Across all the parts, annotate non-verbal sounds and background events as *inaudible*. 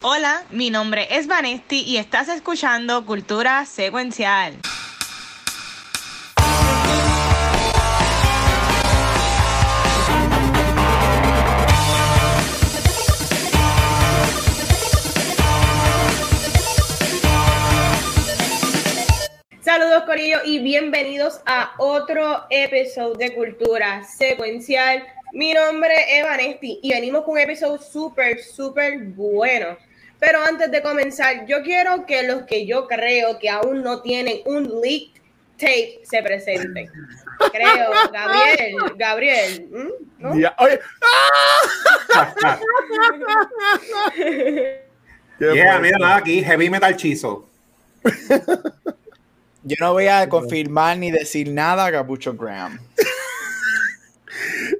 Hola, mi nombre es Vanesti y estás escuchando Cultura Secuencial. Saludos Corillo y bienvenidos a otro episodio de Cultura Secuencial. Mi nombre es Vanesti y venimos con un episodio súper, súper bueno. Pero antes de comenzar, yo quiero que los que yo creo que aún no tienen un leak tape se presenten. Creo, Gabriel, Gabriel. ¿no? Ya, oye. *laughs* yeah, mira aquí, heavy metal chizo. Yo no voy a confirmar ni decir nada, Capucho Graham.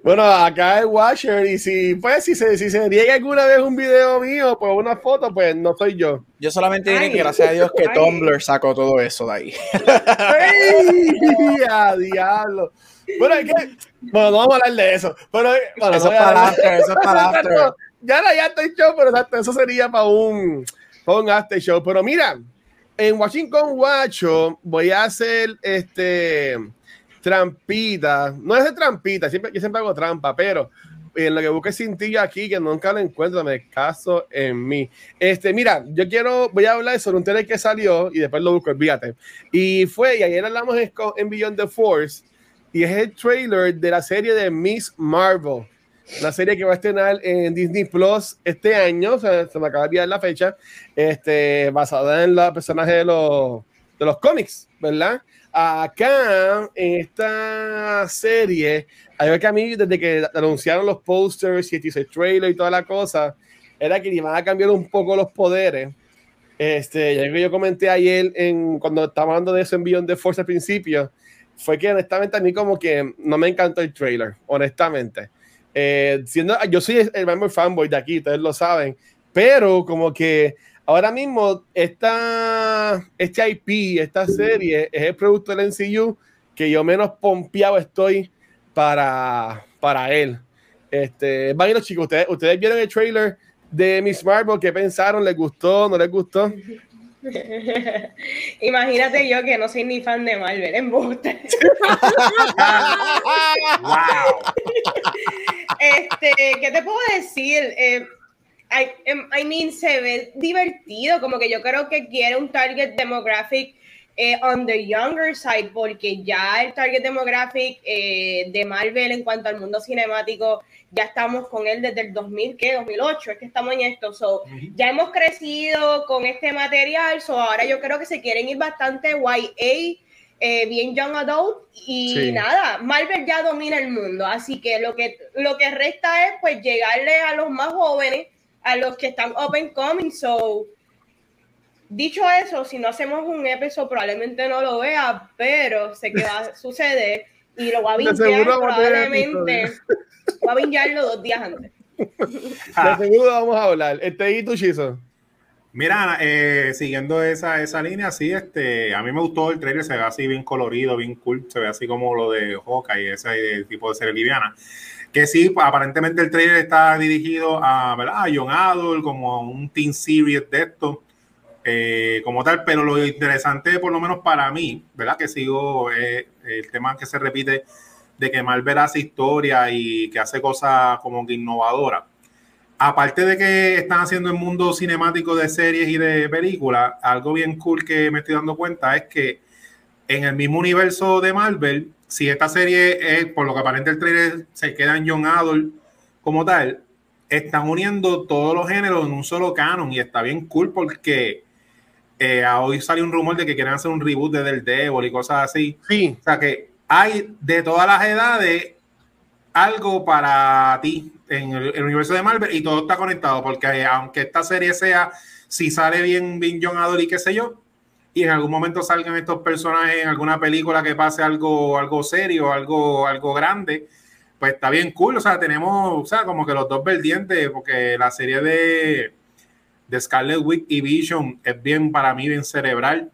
Bueno, acá es Washer y si pues si se, si se niega alguna vez un video mío pues una foto, pues no soy yo. Yo solamente diré que gracias a Dios que Tumblr sacó todo eso de ahí. ¡Ey! *laughs* ¡A diablo! Bueno, es que, bueno, no vamos a hablar de eso. Pero, bueno, eso, es para after, eso es para after. *laughs* Ya no, ya estoy show, pero eso sería para un, para un after show. Pero mira, en Washington Guacho voy a hacer este trampita. No es de trampita, siempre, yo siempre hago trampa, pero en lo que busque cintillo aquí, que nunca lo encuentro, me caso en mí. Este, mira, yo quiero, voy a hablar sobre un trailer que salió y después lo busco, olvídate. Y fue, y ayer hablamos en, en Beyond the Force, y es el trailer de la serie de Miss Marvel. Una serie que va a estrenar en Disney Plus este año, se me acaba de olvidar la fecha, este, basada en los personajes de los, de los cómics, ¿verdad? Acá, en esta serie, hay que a mí, desde que anunciaron los posters y el trailer y toda la cosa, era que iban a cambiar un poco los poderes. Este, ya que yo comenté ayer, en, cuando estábamos hablando de ese envío de Force al principio, fue que honestamente a mí como que no me encantó el trailer, honestamente. Eh, siendo, yo soy el mayor fanboy de aquí, ustedes lo saben, pero como que ahora mismo esta, este IP, esta serie, es el producto del NCU que yo menos pompeado estoy para, para él. Este, imagino, chicos, ¿ustedes, ustedes vieron el trailer de Miss Marvel, ¿qué pensaron? ¿Les gustó? ¿No les gustó? *laughs* Imagínate yo que no soy ni fan de Marvel, en *laughs* wow. *laughs* Este, ¿qué te puedo decir? Eh, I, em, I mean, se ve divertido, como que yo creo que quiere un target demographic eh, on the younger side, porque ya el target demographic eh, de Marvel en cuanto al mundo cinemático, ya estamos con él desde el 2000, ¿qué? 2008, es que estamos en esto, so, ya hemos crecido con este material, so ahora yo creo que se quieren ir bastante YA, eh, bien young adult y nada, Marvel ya domina el mundo, así que lo que lo que resta es pues llegarle a los más jóvenes a los que están open coming. So, dicho eso, si no hacemos un episodio, probablemente no lo vea, pero sé que va a *laughs* suceder y lo va a vincar probablemente. Va a vincarlo dos días antes. De seguro vamos a hablar. Este y tu chizo. Mira, eh, siguiendo esa, esa línea, sí, este, a mí me gustó el trailer, se ve así bien colorido, bien cool, se ve así como lo de y ese tipo de serie liviana que sí, aparentemente el trailer está dirigido a, ¿verdad? a John Adol, como un teen series de esto, eh, como tal, pero lo interesante, por lo menos para mí, ¿verdad? Que sigo eh, el tema que se repite de que Marvel hace historia y que hace cosas como que innovadoras. Aparte de que están haciendo el mundo cinemático de series y de películas, algo bien cool que me estoy dando cuenta es que en el mismo universo de Marvel si esta serie es, por lo que aparenta el trailer, se queda en Young Adult como tal, están uniendo todos los géneros en un solo canon y está bien cool porque eh, hoy salió un rumor de que quieren hacer un reboot de Del Devil y cosas así. Sí. O sea que hay de todas las edades algo para ti en el, universo de Marvel y todo está conectado porque aunque esta serie sea, si sale bien, bien Young Adult y qué sé yo, y en algún momento salgan estos personajes en alguna película que pase algo, algo serio, algo, algo grande, pues está bien cool. O sea, tenemos, o sea, como que los dos vertientes, porque la serie de, de Scarlet Witch y Vision es bien, para mí, bien cerebral.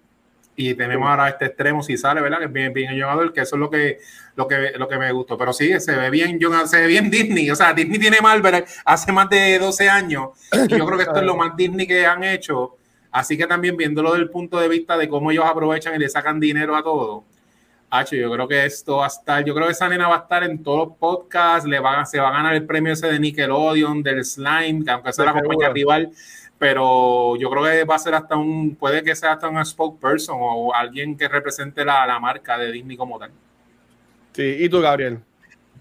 Y tenemos ahora este extremo, si sale, ¿verdad? Que es bien, bien llevador, que eso es lo que, lo que, lo que me gustó. Pero sí, se ve bien, John, se ve bien Disney. O sea, Disney tiene Marvel hace más de 12 años. Y yo creo que esto es lo más Disney que han hecho. Así que también viéndolo desde el punto de vista de cómo ellos aprovechan y le sacan dinero a todo. Hacho, yo creo que esto va a estar, yo creo que esa nena va a estar en todos los podcasts, le va, se va a ganar el premio ese de Nickelodeon, del Slime, que aunque sea la compañía rival, pero yo creo que va a ser hasta un, puede que sea hasta un spokesperson o alguien que represente la, la marca de Disney como tal. Sí, ¿y tú, Gabriel?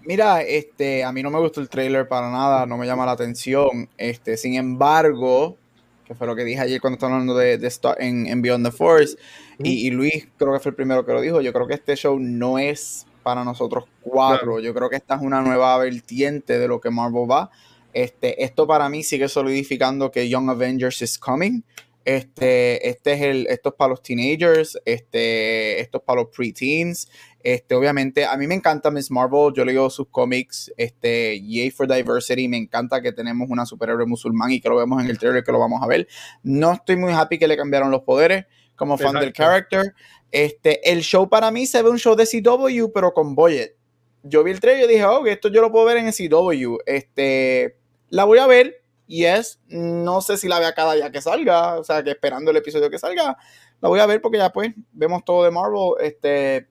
Mira, este, a mí no me gustó el trailer para nada, no me llama la atención. Este, sin embargo, que fue lo que dije ayer cuando estaba hablando de, de en, en, Beyond the Force, y, y, Luis creo que fue el primero que lo dijo, yo creo que este show no es para nosotros cuatro, claro. yo creo que esta es una nueva vertiente de lo que Marvel va. Este, esto para mí sigue solidificando que Young Avengers is coming. Este, este es el, esto es para los teenagers, este, esto es para los preteens. Este, obviamente, a mí me encanta Miss Marvel, yo leo sus cómics, este, Yay for Diversity, me encanta que tenemos una superhéroe musulmán y que lo vemos en el trailer que lo vamos a ver. No estoy muy happy que le cambiaron los poderes como fan Exacto. del character. Este, el show para mí se ve un show de CW, pero con budget. Yo vi el trailer y dije, oh, esto yo lo puedo ver en el CW. Este, la voy a ver, yes, no sé si la vea cada día que salga, o sea, que esperando el episodio que salga, la voy a ver porque ya pues vemos todo de Marvel, este,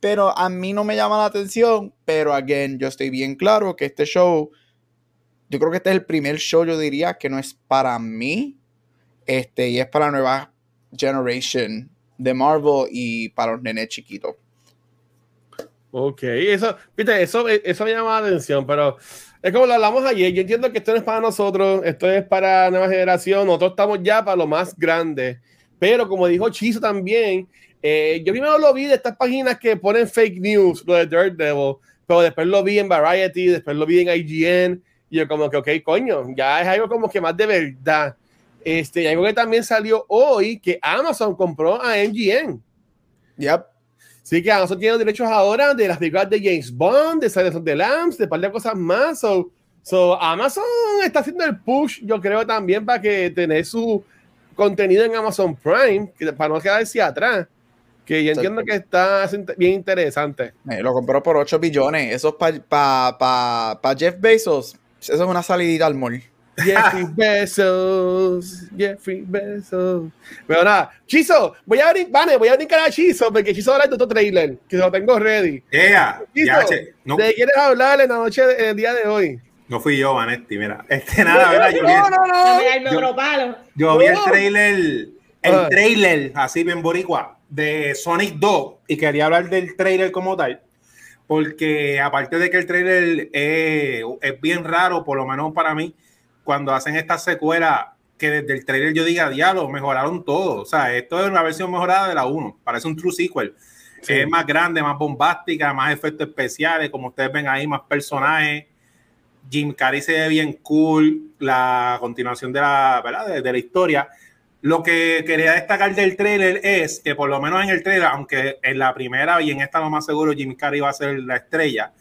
pero a mí no me llama la atención, pero again, yo estoy bien claro que este show, yo creo que este es el primer show, yo diría, que no es para mí, este, y es para la nueva generation de Marvel y para los nenes chiquitos. Ok, eso, viste, eso, eso me llama la atención, pero es como lo hablamos ayer. Yo entiendo que esto no es para nosotros, esto es para nueva generación. Nosotros estamos ya para lo más grande. Pero como dijo Chizo también, eh, yo primero lo vi de estas páginas que ponen fake news, lo de Daredevil, pero después lo vi en Variety, después lo vi en IGN. Y yo, como que, ok, coño, ya es algo como que más de verdad. Este, y algo que también salió hoy, que Amazon compró a MGM. Yep. Sí, que Amazon tiene los derechos ahora de las películas de James Bond, de Silence of the Lambs, de un par de cosas más. So, so, Amazon está haciendo el push, yo creo, también para que tener su contenido en Amazon Prime, que, para no quedarse atrás. Que yo entiendo que está bien interesante. Eh, lo compró por 8 billones. Eso es para pa, pa, pa Jeff Bezos. Eso es una salida al mall. Jeffrey Bezos, Jeffrey Bezos. Pero nada, Chizo, voy a abrir, vale, voy a brincar a Chizo porque Chizo habla de otro trailer, que lo tengo ready. Yeah, Chizo, ya, che, no, ¿de qué quieres hablar en la noche, en el día de hoy? no fui yo, Vanetti, mira. *laughs* Es que nada, ¿verdad? Yo vi, No, no, no. Palo. yo vi el trailer, el Ah. trailer, así bien boricua, de Sonic 2, y quería hablar del trailer como tal, porque aparte de que el trailer es, es bien raro, por lo menos para mí, cuando hacen esta secuela, que desde el trailer yo diga, diablo, mejoraron todo. O sea, esto es una versión mejorada de la 1, parece un true sequel. Sí. Es más grande, más bombástica, más efectos especiales, como ustedes ven ahí, más personajes. Jim Carrey se ve bien cool, la continuación de la, ¿verdad? De, de la historia. Lo que quería destacar del trailer es que por lo menos en el trailer, aunque en la primera y en esta lo más seguro Jim Carrey va a ser la estrella,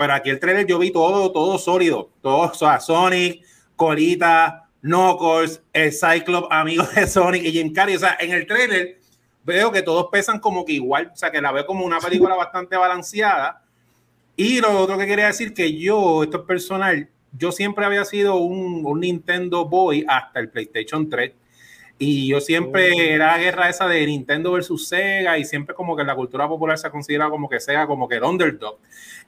pero aquí el trailer yo vi todo, todo sólido, todo, o sea, Sonic, Colita, Knuckles, el Cyclops, amigo de Sonic y Jim Carrey, o sea, en el trailer veo que todos pesan como que igual, o sea, que la veo como una película *laughs* bastante balanceada. Y lo otro que quería decir que yo, esto es personal, yo siempre había sido un, un Nintendo Boy hasta el PlayStation 3. Y yo siempre Oh. era la guerra esa de Nintendo versus Sega y siempre como que en la cultura popular se considera como que Sega como que el underdog.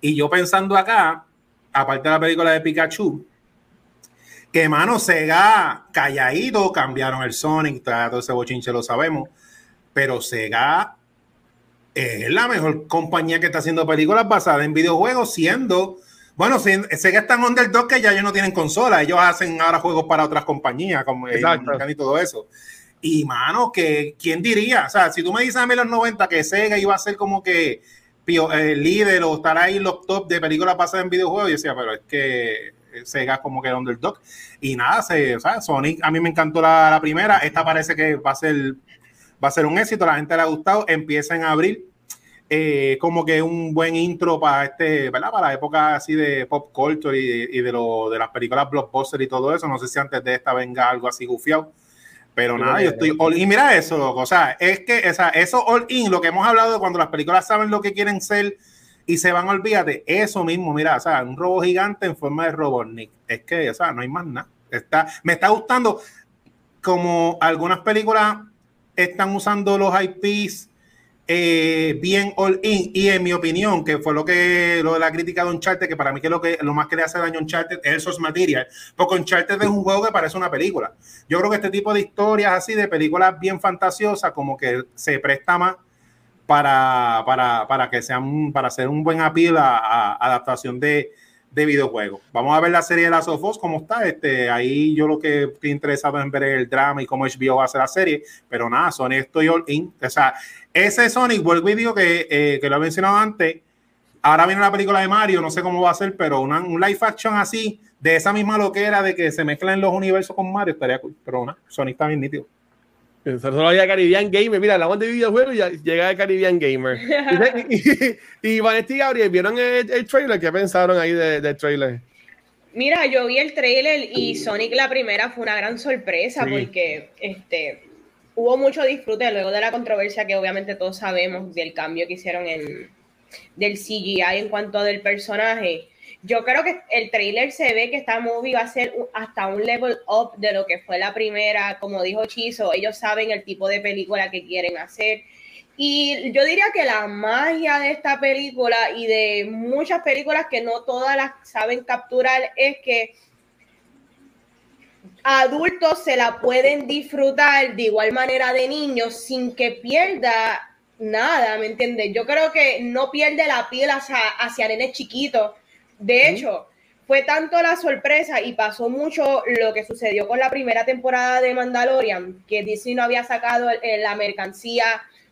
Y yo pensando acá, aparte de la película de Pikachu, que mano Sega calladito, cambiaron el Sonic, todo ese bochinche lo sabemos, pero Sega es la mejor compañía que está haciendo películas basadas en videojuegos, siendo, bueno, Sega está en underdog que ya ellos no tienen consola, ellos hacen ahora juegos para otras compañías, como Exacto. y todo eso. Y mano, que quién diría, o sea, si tú me dices a mí en los 90 que Sega iba a ser como que pio- eh, líder o estar ahí en los top de películas basadas en videojuegos, yo decía, pero es que Sega como que el underdog. Y nada, se, o sea, Sonic, a mí me encantó la, la primera, esta parece que va a ser va a ser un éxito, la gente le ha gustado, empieza en abril, eh, como que un buen intro para este, ¿verdad? Para la época así de pop culture y, y de, lo, de las películas blockbuster y todo eso, no sé si antes de esta venga algo así gufiado, Pero nada, yo estoy all in. Mira eso, loco. O sea, es que o sea, eso all in, lo que hemos hablado de cuando las películas saben lo que quieren ser y se van, olvídate, eso mismo, mira, o sea, un robot gigante en forma de Robotnik. Es que, o sea, no hay más nada. Está, me está gustando como algunas películas están usando los IPs eh, bien all in y en mi opinión que fue lo que lo de la crítica de Uncharted que para mí que lo que lo más que le hace daño a Uncharted es source material porque Uncharted es un juego que parece una película yo creo que este tipo de historias así de películas bien fantasiosas como que se presta más para, para, para que sean para hacer un buen appeal a, adaptación de, de videojuegos. Vamos a ver la serie de Last of Us, cómo está. Este, ahí yo lo que estoy interesado en ver el drama y cómo HBO va a hacer la serie, pero nada, Sony estoy all in. O sea, ese Sonic, vuelvo y digo que, eh, que lo he mencionado antes, ahora viene la película de Mario, no sé cómo va a ser, pero una, un live action así, de esa misma loquera de que se mezclan los universos con Mario, estaría cool. Pero nada, Sonic está bien nítido. Solo había Caribbean Gamer. Mira, hablamos de videojuegos y ya llega Caribbean Gamer. y, *laughs* y, y Vanessa y Gabriel, ¿vieron el, el trailer? ¿Qué pensaron ahí de- del trailer? Mira, yo vi el trailer y Sonic la primera fue una gran sorpresa Sí. porque este hubo mucho disfrute luego de la controversia que obviamente todos sabemos del cambio que hicieron en del CGI en cuanto del personaje. Yo creo que el trailer se ve que esta movie va a ser hasta un level up de lo que fue la primera, como dijo Chizo, ellos saben el tipo de película que quieren hacer. Y yo diría que la magia de esta película y de muchas películas que no todas las saben capturar es que adultos se la pueden disfrutar de igual manera de niños sin que pierda nada, ¿me entiendes? Yo creo que no pierde la piel hacia, hacia nenes chiquitos. De hecho, fue tanto la sorpresa y pasó mucho lo que sucedió con la primera temporada de Mandalorian, que Disney no había sacado eh, la mercancía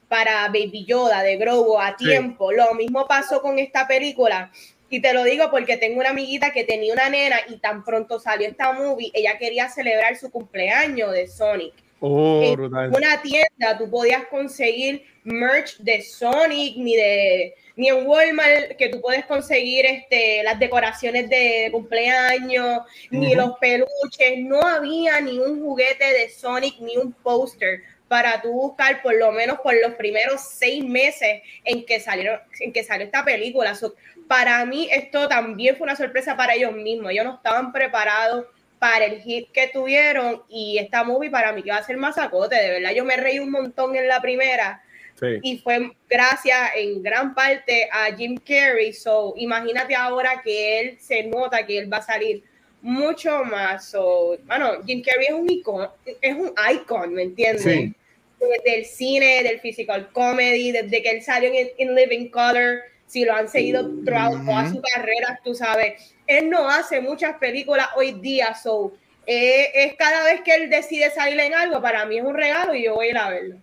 para Baby Yoda de Grogu a Sí. tiempo. Lo mismo pasó con esta película. Y te lo digo porque tengo una amiguita que tenía una nena y tan pronto salió esta movie, ella quería celebrar su cumpleaños de Sonic. Oh, En brutal. una tienda tú podías conseguir merch de Sonic ni de ni en Walmart que tú puedes conseguir este las decoraciones de cumpleaños ni los peluches. No había ni un juguete de Sonic ni un póster para tú buscar por lo menos por los primeros seis meses en que salieron en que salió esta película. So, para mí esto también fue una sorpresa para ellos mismos. Ellos no estaban preparados para el hit que tuvieron y esta movie para mí que va a ser masacote, de verdad yo me reí un montón en la primera Sí. y fue gracias en gran parte a Jim Carrey, so imagínate ahora que él se nota que él va a salir mucho más, so, bueno, Jim Carrey es un icon, es un icon, ¿me entiendes? Sí. De- Del cine, del physical comedy, desde que él salió en, en Living Color, si lo han seguido throughout toda Ujú. su carrera, tú sabes, él no hace muchas películas hoy día, so eh, es cada vez que él decide salir en algo, para mí es un regalo y yo voy a ir a verlo.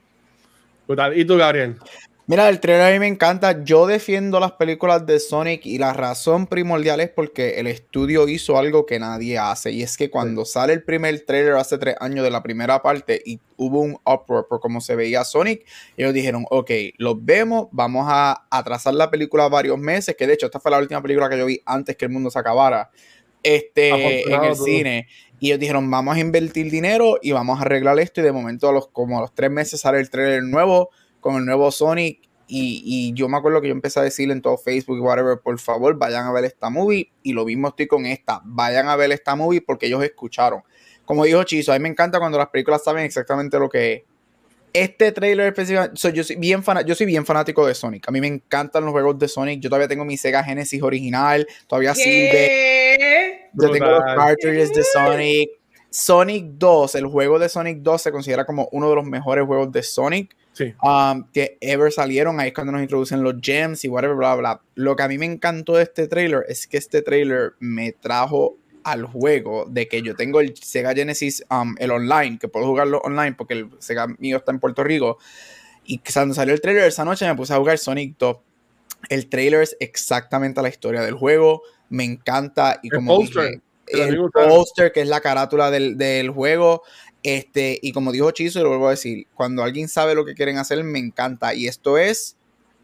Brutal. ¿Y tú, Gabriel? Mira, el trailer a mí me encanta. Yo defiendo las películas de Sonic y la razón primordial es porque el estudio hizo algo que nadie hace. Y es que cuando sale el primer trailer hace tres años de la primera parte y hubo un uproar por cómo se veía Sonic, ellos dijeron, ok, los vemos, vamos a atrasar la película varios meses, que de hecho esta fue la última película que yo vi antes que el mundo se acabara. Este, en el cine. Y ellos dijeron, vamos a invertir dinero y vamos a arreglar esto. Y de momento, a los, como a los tres meses, sale el trailer nuevo con el nuevo Sonic. Y, y yo me acuerdo que yo empecé a decirle en todo Facebook y whatever, por favor, vayan a ver esta movie. Y lo mismo estoy con esta. Vayan a ver esta movie porque ellos escucharon. Como dijo Chizo, a mí me encanta cuando las películas saben exactamente lo que es. Este trailer específicamente, so, yo, soy bien fana- yo soy bien fanático de Sonic. A mí me encantan los juegos de Sonic. Yo todavía tengo mi Sega Genesis original. Todavía sirve. ¿Qué? Yo tengo los cartridges de Sonic. Sonic 2, el juego de Sonic 2 se considera como uno de los mejores juegos de Sonic Sí. um, que ever salieron. Ahí es cuando nos introducen los gems y whatever, bla, bla. Lo que a mí me encantó de este trailer es que este trailer me trajo al juego de que yo tengo el Sega Genesis, um, el online, que puedo jugarlo online porque el Sega mío está en Puerto Rico. Y cuando salió el trailer esa noche me puse a jugar Sonic 2. El trailer es exactamente la historia del juego. Me encanta. Y El como póster, dije, el póster, que es la carátula del, del juego. Este, y como dijo Chizo, y lo vuelvo a decir, cuando alguien sabe lo que quieren hacer, me encanta. Y esto es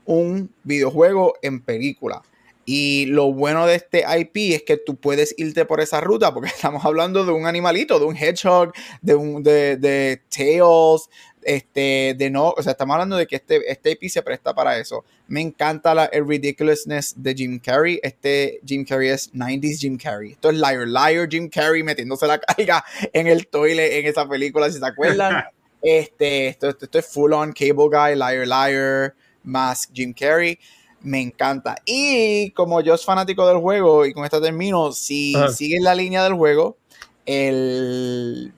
un videojuego en película. Y lo bueno de este IP es que tú puedes irte por esa ruta, porque *laughs* estamos hablando de un animalito, de un hedgehog, de un de, de Tails, este, de no, o sea, estamos hablando de que este, este IP se presta para eso. Me encanta la, el ridiculousness de Jim Carrey. Este Jim Carrey es 90s Jim Carrey. Esto es Liar Liar Jim Carrey metiéndose la carga en el toilet en esa película, si se acuerdan. *laughs* este, esto, esto, es full on Cable Guy, Liar Liar, Mask Jim Carrey me encanta. Y como yo soy fanático del juego, y con esto termino, si siguen la línea del juego, el...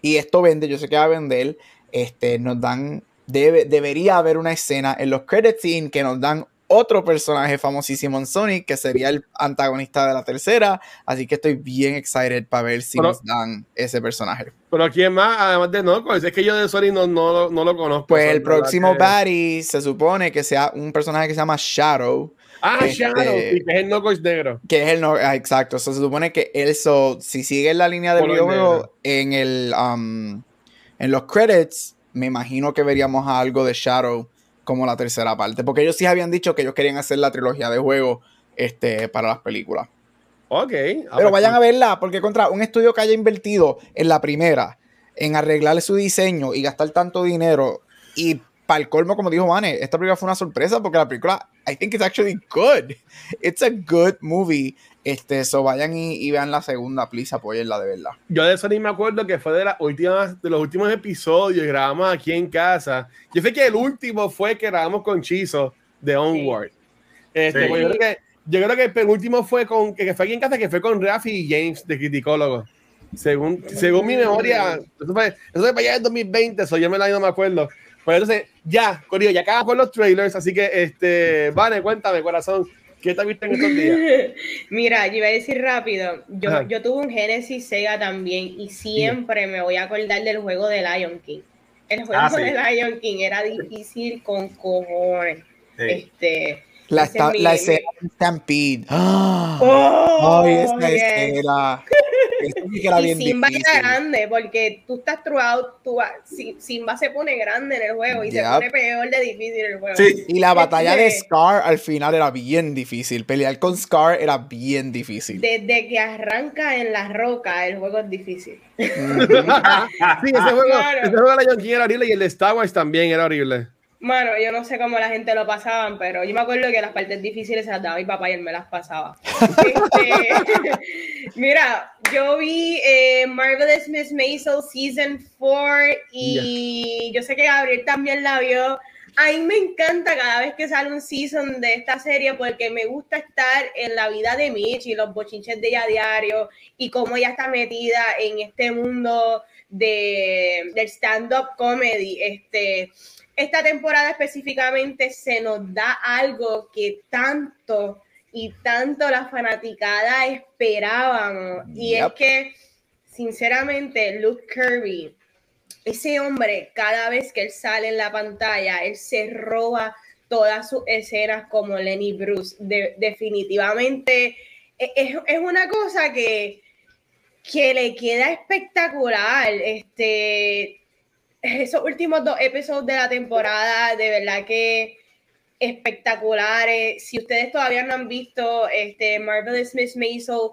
y esto vende, yo sé que va a vender, este, nos dan, debe, debería haber una escena en los credits que nos dan otro personaje famosísimo en Sonic, que sería el antagonista de la tercera. Así que estoy bien excited para ver si nos dan ese personaje. Pero ¿quién más? Además de Knuckles, es que yo de Sonic no, no, no lo conozco. Pues el próximo que... se supone que sea un personaje que se llama Shadow. Ah, este, Shadow, y que es el Knuckles negro. Que es el no ah, exacto. se supone que él, si sigue la línea del videojuego, en el um, en los credits, me imagino que veríamos algo de Shadow como la tercera parte. Porque ellos sí habían dicho que ellos querían hacer la trilogía de juego este, para las películas. Ok. Pero vayan a verla, porque contra un estudio que haya invertido en la primera, en arreglarle su diseño y gastar tanto dinero, y para el colmo, como dijo Vane, esta película fue una sorpresa porque la película, I think it's actually good. It's a good movie. Este, so vayan y, vean la segunda, please, apoyenla de verdad. Yo de eso ni me acuerdo que fue de las últimas, de los últimos episodios, grabamos aquí en casa. Yo sé que el último fue que grabamos con Chizo de Onward. Este, pues yo, creo que, yo creo que el penúltimo fue con, que fue aquí en casa, que fue con Rafi y James de Criticólogo. Según, según mi memoria, eso fue, eso fue para allá en 2020, eso yo me la no me acuerdo. Pues entonces, ya, Corillo, ya acabamos con los trailers, así que, este, vale, cuéntame, corazón, ¿Qué te viste en estos días? *laughs* Mira, yo iba a decir rápido. Yo, yo tuve un Genesis Sega también y siempre me voy a acordar del juego de Lion King. El juego ah, de Lion King era difícil con cojones. Este, la, esta, la escena de Stampede. *gasps* ¡Oh! ¡Ay, esa escena! *laughs* y Simba era grande, porque tú estás throughout, tú, Simba se pone grande en el juego y se pone peor de difícil en el juego. Sí, y la batalla de Scar al final era bien difícil. Pelear con Scar era bien difícil. Desde que arranca en la roca, el juego es difícil. *laughs* sí, ese juego, ese juego de la era horrible y el de Star Wars también era horrible. Mano, yo no sé cómo la gente lo pasaban, pero yo me acuerdo que las partes difíciles se las daba mi papá y él me las pasaba. *laughs* Este, *laughs* mira, yo vi eh, Marvelous Miss Maisel Season 4 y yo sé que Gabriel también la vio. A mí me encanta cada vez que sale un season de esta serie porque me gusta estar en la vida de Mitch y los bochinches de ella a diario y cómo ella está metida en este mundo de, del stand-up comedy. Este, esta temporada específicamente se nos da algo que tanto y tanto la fanaticada esperábamos. Y es que, sinceramente, Luke Kirby, ese hombre, cada vez que él sale en la pantalla, él se roba todas sus escenas como Lenny Bruce. definitivamente e, es, es, una cosa que, que le queda espectacular. Este, esos últimos dos episodios de la temporada, de verdad que espectaculares. Si ustedes todavía no han visto este Marvelous Miss Maisel,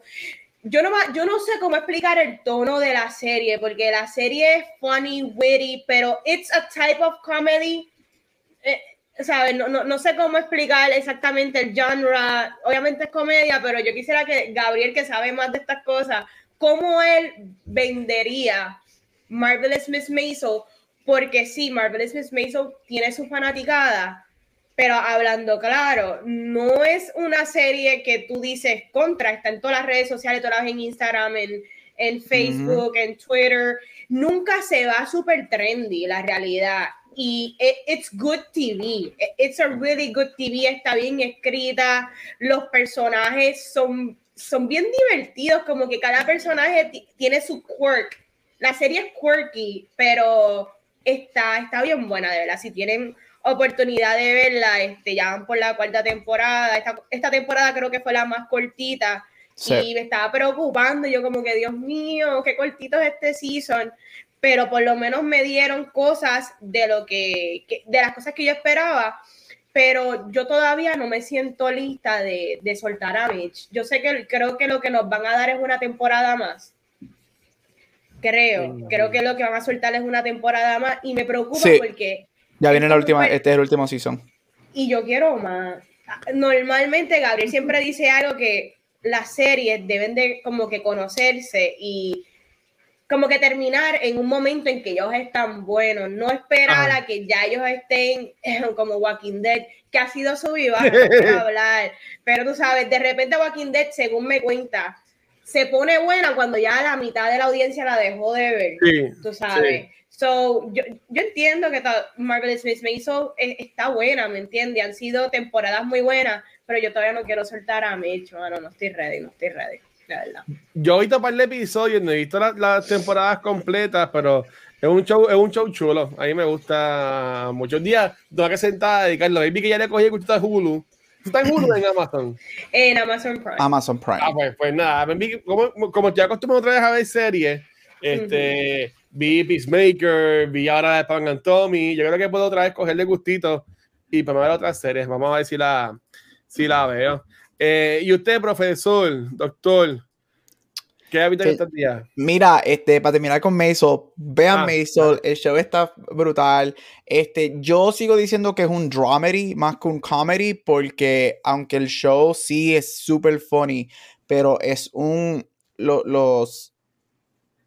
yo no, yo no sé cómo explicar el tono de la serie, porque la serie es funny, witty, pero it's a type of comedy. Eh, No, no, no, sé cómo explicar exactamente el genre. Obviamente es comedia, pero yo quisiera que Gabriel, que sabe más de estas cosas, cómo él vendería Marvelous Miss Maisel porque sí, Marvelous Miss Maisel tiene su fanaticada, pero hablando claro, no es una serie que tú dices contra, está en todas las redes sociales, todas en Instagram, en, en Facebook, en Twitter, nunca se va súper trendy la realidad. Y it's good TV, it's a really good TV, está bien escrita, los personajes son, son bien divertidos, como que cada personaje tiene su quirk. La serie es quirky, pero está, está bien buena, de verdad. Si tienen oportunidad de verla, este, ya van por la cuarta temporada. Esta, esta temporada creo que fue la más cortita. Y me estaba preocupando, yo como que, Dios mío, qué cortito es este season. Pero por lo menos me dieron cosas de lo que, de las cosas que yo esperaba. pero yo todavía no me siento lista de, de soltar a Mitch. Yo sé que creo que lo que nos van a dar es una temporada más. Creo, creo que lo que van a soltar es una temporada más y me preocupa Sí. porque Ya viene la última, este es el último season. y yo quiero más. Normalmente Gabriel siempre dice algo que las series deben de como que conocerse y como que terminar en un momento en que ellos están buenos, no esperar Ajá. a que ya ellos estén *laughs* como Walking Dead, que ha sido su viva, no *laughs* hablar, pero tú sabes, de repente Walking Dead, según me cuenta, se pone buena cuando ya la mitad de la audiencia la dejó de ver Sí, tú sabes. So, yo, yo entiendo que ta- Marvelous Miss Maisel eh, está buena, ¿me entiendes? Han sido temporadas muy buenas, pero yo todavía no quiero soltar a Mitch, mano, no estoy ready, no estoy ready, la verdad. Yo he visto un par de episodios, no he visto la- las temporadas completas, pero es un show, es un show chulo. A mí me gusta muchos días. Tengo que sentar a dedicarlo. Baby que ya le cogí el gustito de Hulu. ¿Tú estás en Hulu o en Amazon? En Amazon Prime. Amazon Prime. Ah, pues, pues nada, como, como estoy acostumbrado otra vez a ver series, este, vi Peacemaker, vi ahora de Pan and Tommy. Yo creo que puedo otra vez cogerle gustito y para ver otras series. Vamos a ver si la, si la veo. Eh, y usted, profesor, doctor, ¿qué estos días? Mira, este, para terminar con Maisel, vean Ah, Maisel, el show está brutal. Este, yo sigo diciendo que es un dramedy más que un comedy, porque aunque el show sí es súper funny, pero es un lo- los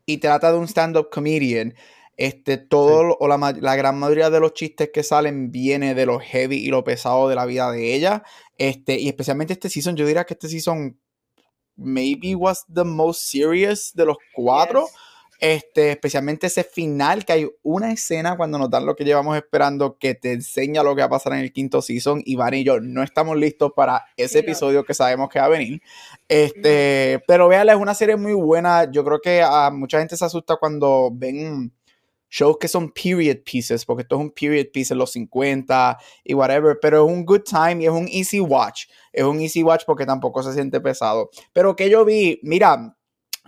y trata de un stand-up comedian. Este, todo o la gran mayoría de los chistes que salen viene de lo heavy y lo pesado de la vida de ella. Este, y especialmente este season, yo diría que este season maybe was the most serious de los cuatro. Yes. Este, especialmente ese final, que hay una escena cuando nos dan lo que llevamos esperando que te enseña lo que va a pasar en el quinto season. Y Van y yo no estamos listos para ese episodio que sabemos que va a venir. Este, pero véala, es una serie muy buena. Yo creo que a mucha gente se asusta cuando ven shows que son period pieces, porque esto es un period piece en los 50 y whatever, pero es un good time y es un easy watch. Es un easy watch porque tampoco se siente pesado. Pero que yo vi, mira,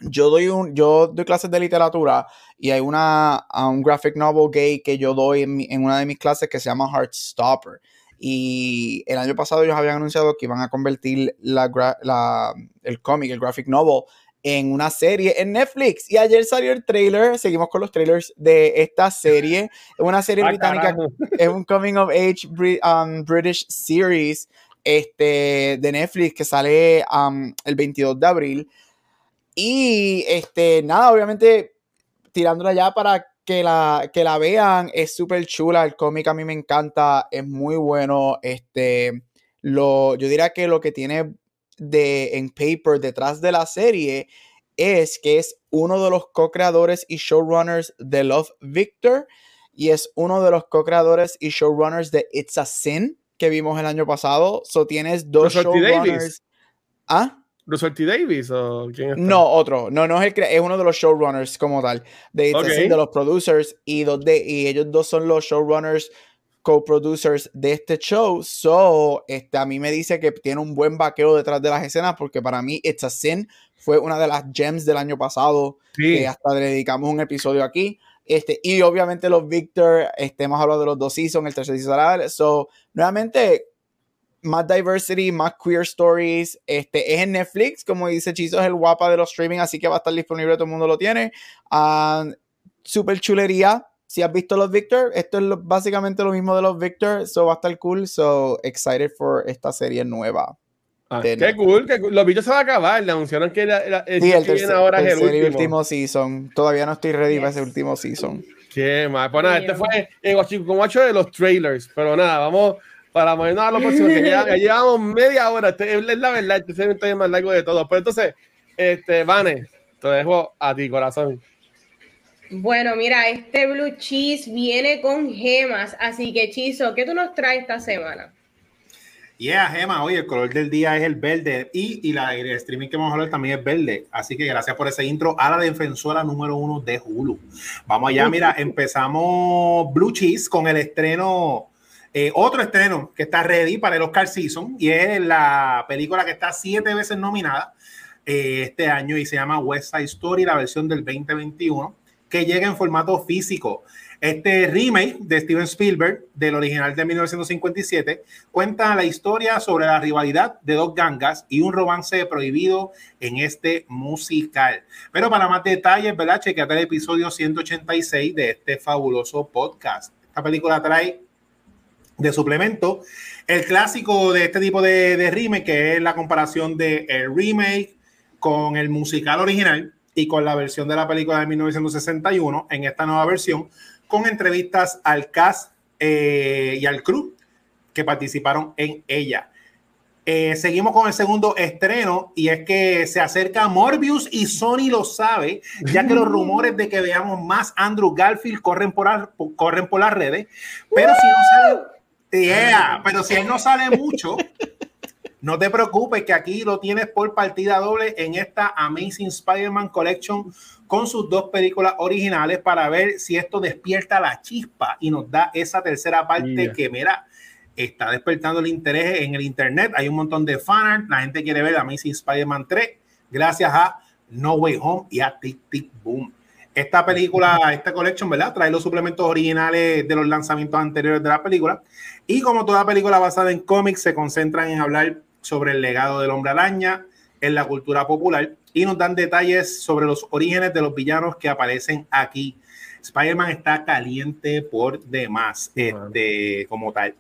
yo doy un, yo doy clases de literatura y hay una un graphic novel gay que yo doy en, mi- en una de mis clases que se llama Heartstopper. Y el año pasado ellos habían anunciado que iban a convertir la, la- el cómic, el graphic novel, en una serie en Netflix. Y ayer salió el trailer, seguimos con los trailers de esta serie. Es una serie Ah, británica carajo. es un coming of age um, British series este, de Netflix que sale um, el 22 de abril. Y este, nada, obviamente tirándola ya para que la, que la vean, es súper chula. El cómic a mí me encanta, es muy bueno. Este, lo, yo diría que lo que tiene de, en paper detrás de la serie es que es uno de los co-creadores y showrunners de Love Victor y es uno de los co-creadores y showrunners de It's a Sin que vimos el año pasado. So tienes dos showrunners. ¿Ah? ¿Russell T. Davis o quién está? No, otro. No, no es el es uno de los showrunners como tal. De, It's a Ok. Sin, de los producers. Y, dos de, y ellos dos son los showrunners, co-producers de este show. So, este, a mí me dice que tiene un buen vaqueo detrás de las escenas. Porque para mí, It's a Sin fue una de las gems del año pasado. Sí. Que hasta le dedicamos un episodio aquí. Este, y obviamente los Victor, este, hemos hablado de los dos seasons, el tercer season. So, nuevamente, más diversity, más queer stories. Este es en Netflix, como dice Chizo, es el guapa de los streaming, así que va a estar disponible, todo el mundo lo tiene. Ah, super chulería. Si has visto los Victor, esto es lo- básicamente lo mismo de los Victor, so va a estar cool. So excited for esta serie nueva. Ah, qué Netflix. cool, qué cool. Los bichos se va a acabar. Le anunciaron que la, la- el Sí, el viene tercer, ahora es el tercer último. último season. Todavía no estoy ready para Yes. ese último season. Qué mal. Pues nada, este fue el guachico macho de los trailers. Pero nada, vamos para movernos a lo próximo. Que ya, ya llevamos media hora. Este, es la verdad, este es el más largo de todos. Pero entonces, este, Vane, te dejo a ti, corazón. Bueno, mira, este blue cheese viene con gemas, así que Chizo, ¿qué tú nos traes esta semana? Yeah, Gema, oye, el color del día es el verde y, y la, el streaming que vamos a hablar también es verde. Así que gracias por ese intro a la defensora número uno de Hulu. Vamos allá, mira, *laughs* empezamos Blue Cheese con el estreno, eh, otro estreno que está ready para el Oscar Season y es la película que está siete veces nominada eh, este año y se llama West Side Story, la versión del 2021. Que llega en formato físico. Este remake de Steven Spielberg, del original de 1957, cuenta la historia sobre la rivalidad de dos gangas y un romance prohibido en este musical. Pero para más detalles, ¿verdad? Chequeate el episodio 186 de este fabuloso podcast. Esta película trae de suplemento el clásico de este tipo de, de remake, que es la comparación de el remake con el musical original y con la versión de la película de 1961 en esta nueva versión con entrevistas al cast eh, y al crew que participaron en ella. Eh, seguimos con el segundo estreno y es que se acerca Morbius y Sony lo sabe, ya que los *laughs* rumores de que veamos más Andrew Garfield corren por, corren por las redes, pero si no sale, pero si él no sale *laughs* mucho, no te preocupes que aquí lo tienes por partida doble en esta Amazing Spider-Man Collection con sus dos películas originales para ver si esto despierta la chispa y nos da esa tercera parte que, mira, está despertando el interés en el internet. Hay un montón de fanart, la gente quiere ver Amazing Spider-Man 3 gracias a No Way Home y a Tic Tic Boom. Esta película, esta collection, ¿verdad? Trae los suplementos originales de los lanzamientos anteriores de la película. Y como toda película basada en cómics, se concentran en hablar sobre el legado del hombre araña en la cultura popular y nos dan detalles sobre los orígenes de los villanos que aparecen aquí. Spider-Man está caliente por demás, este, como tal.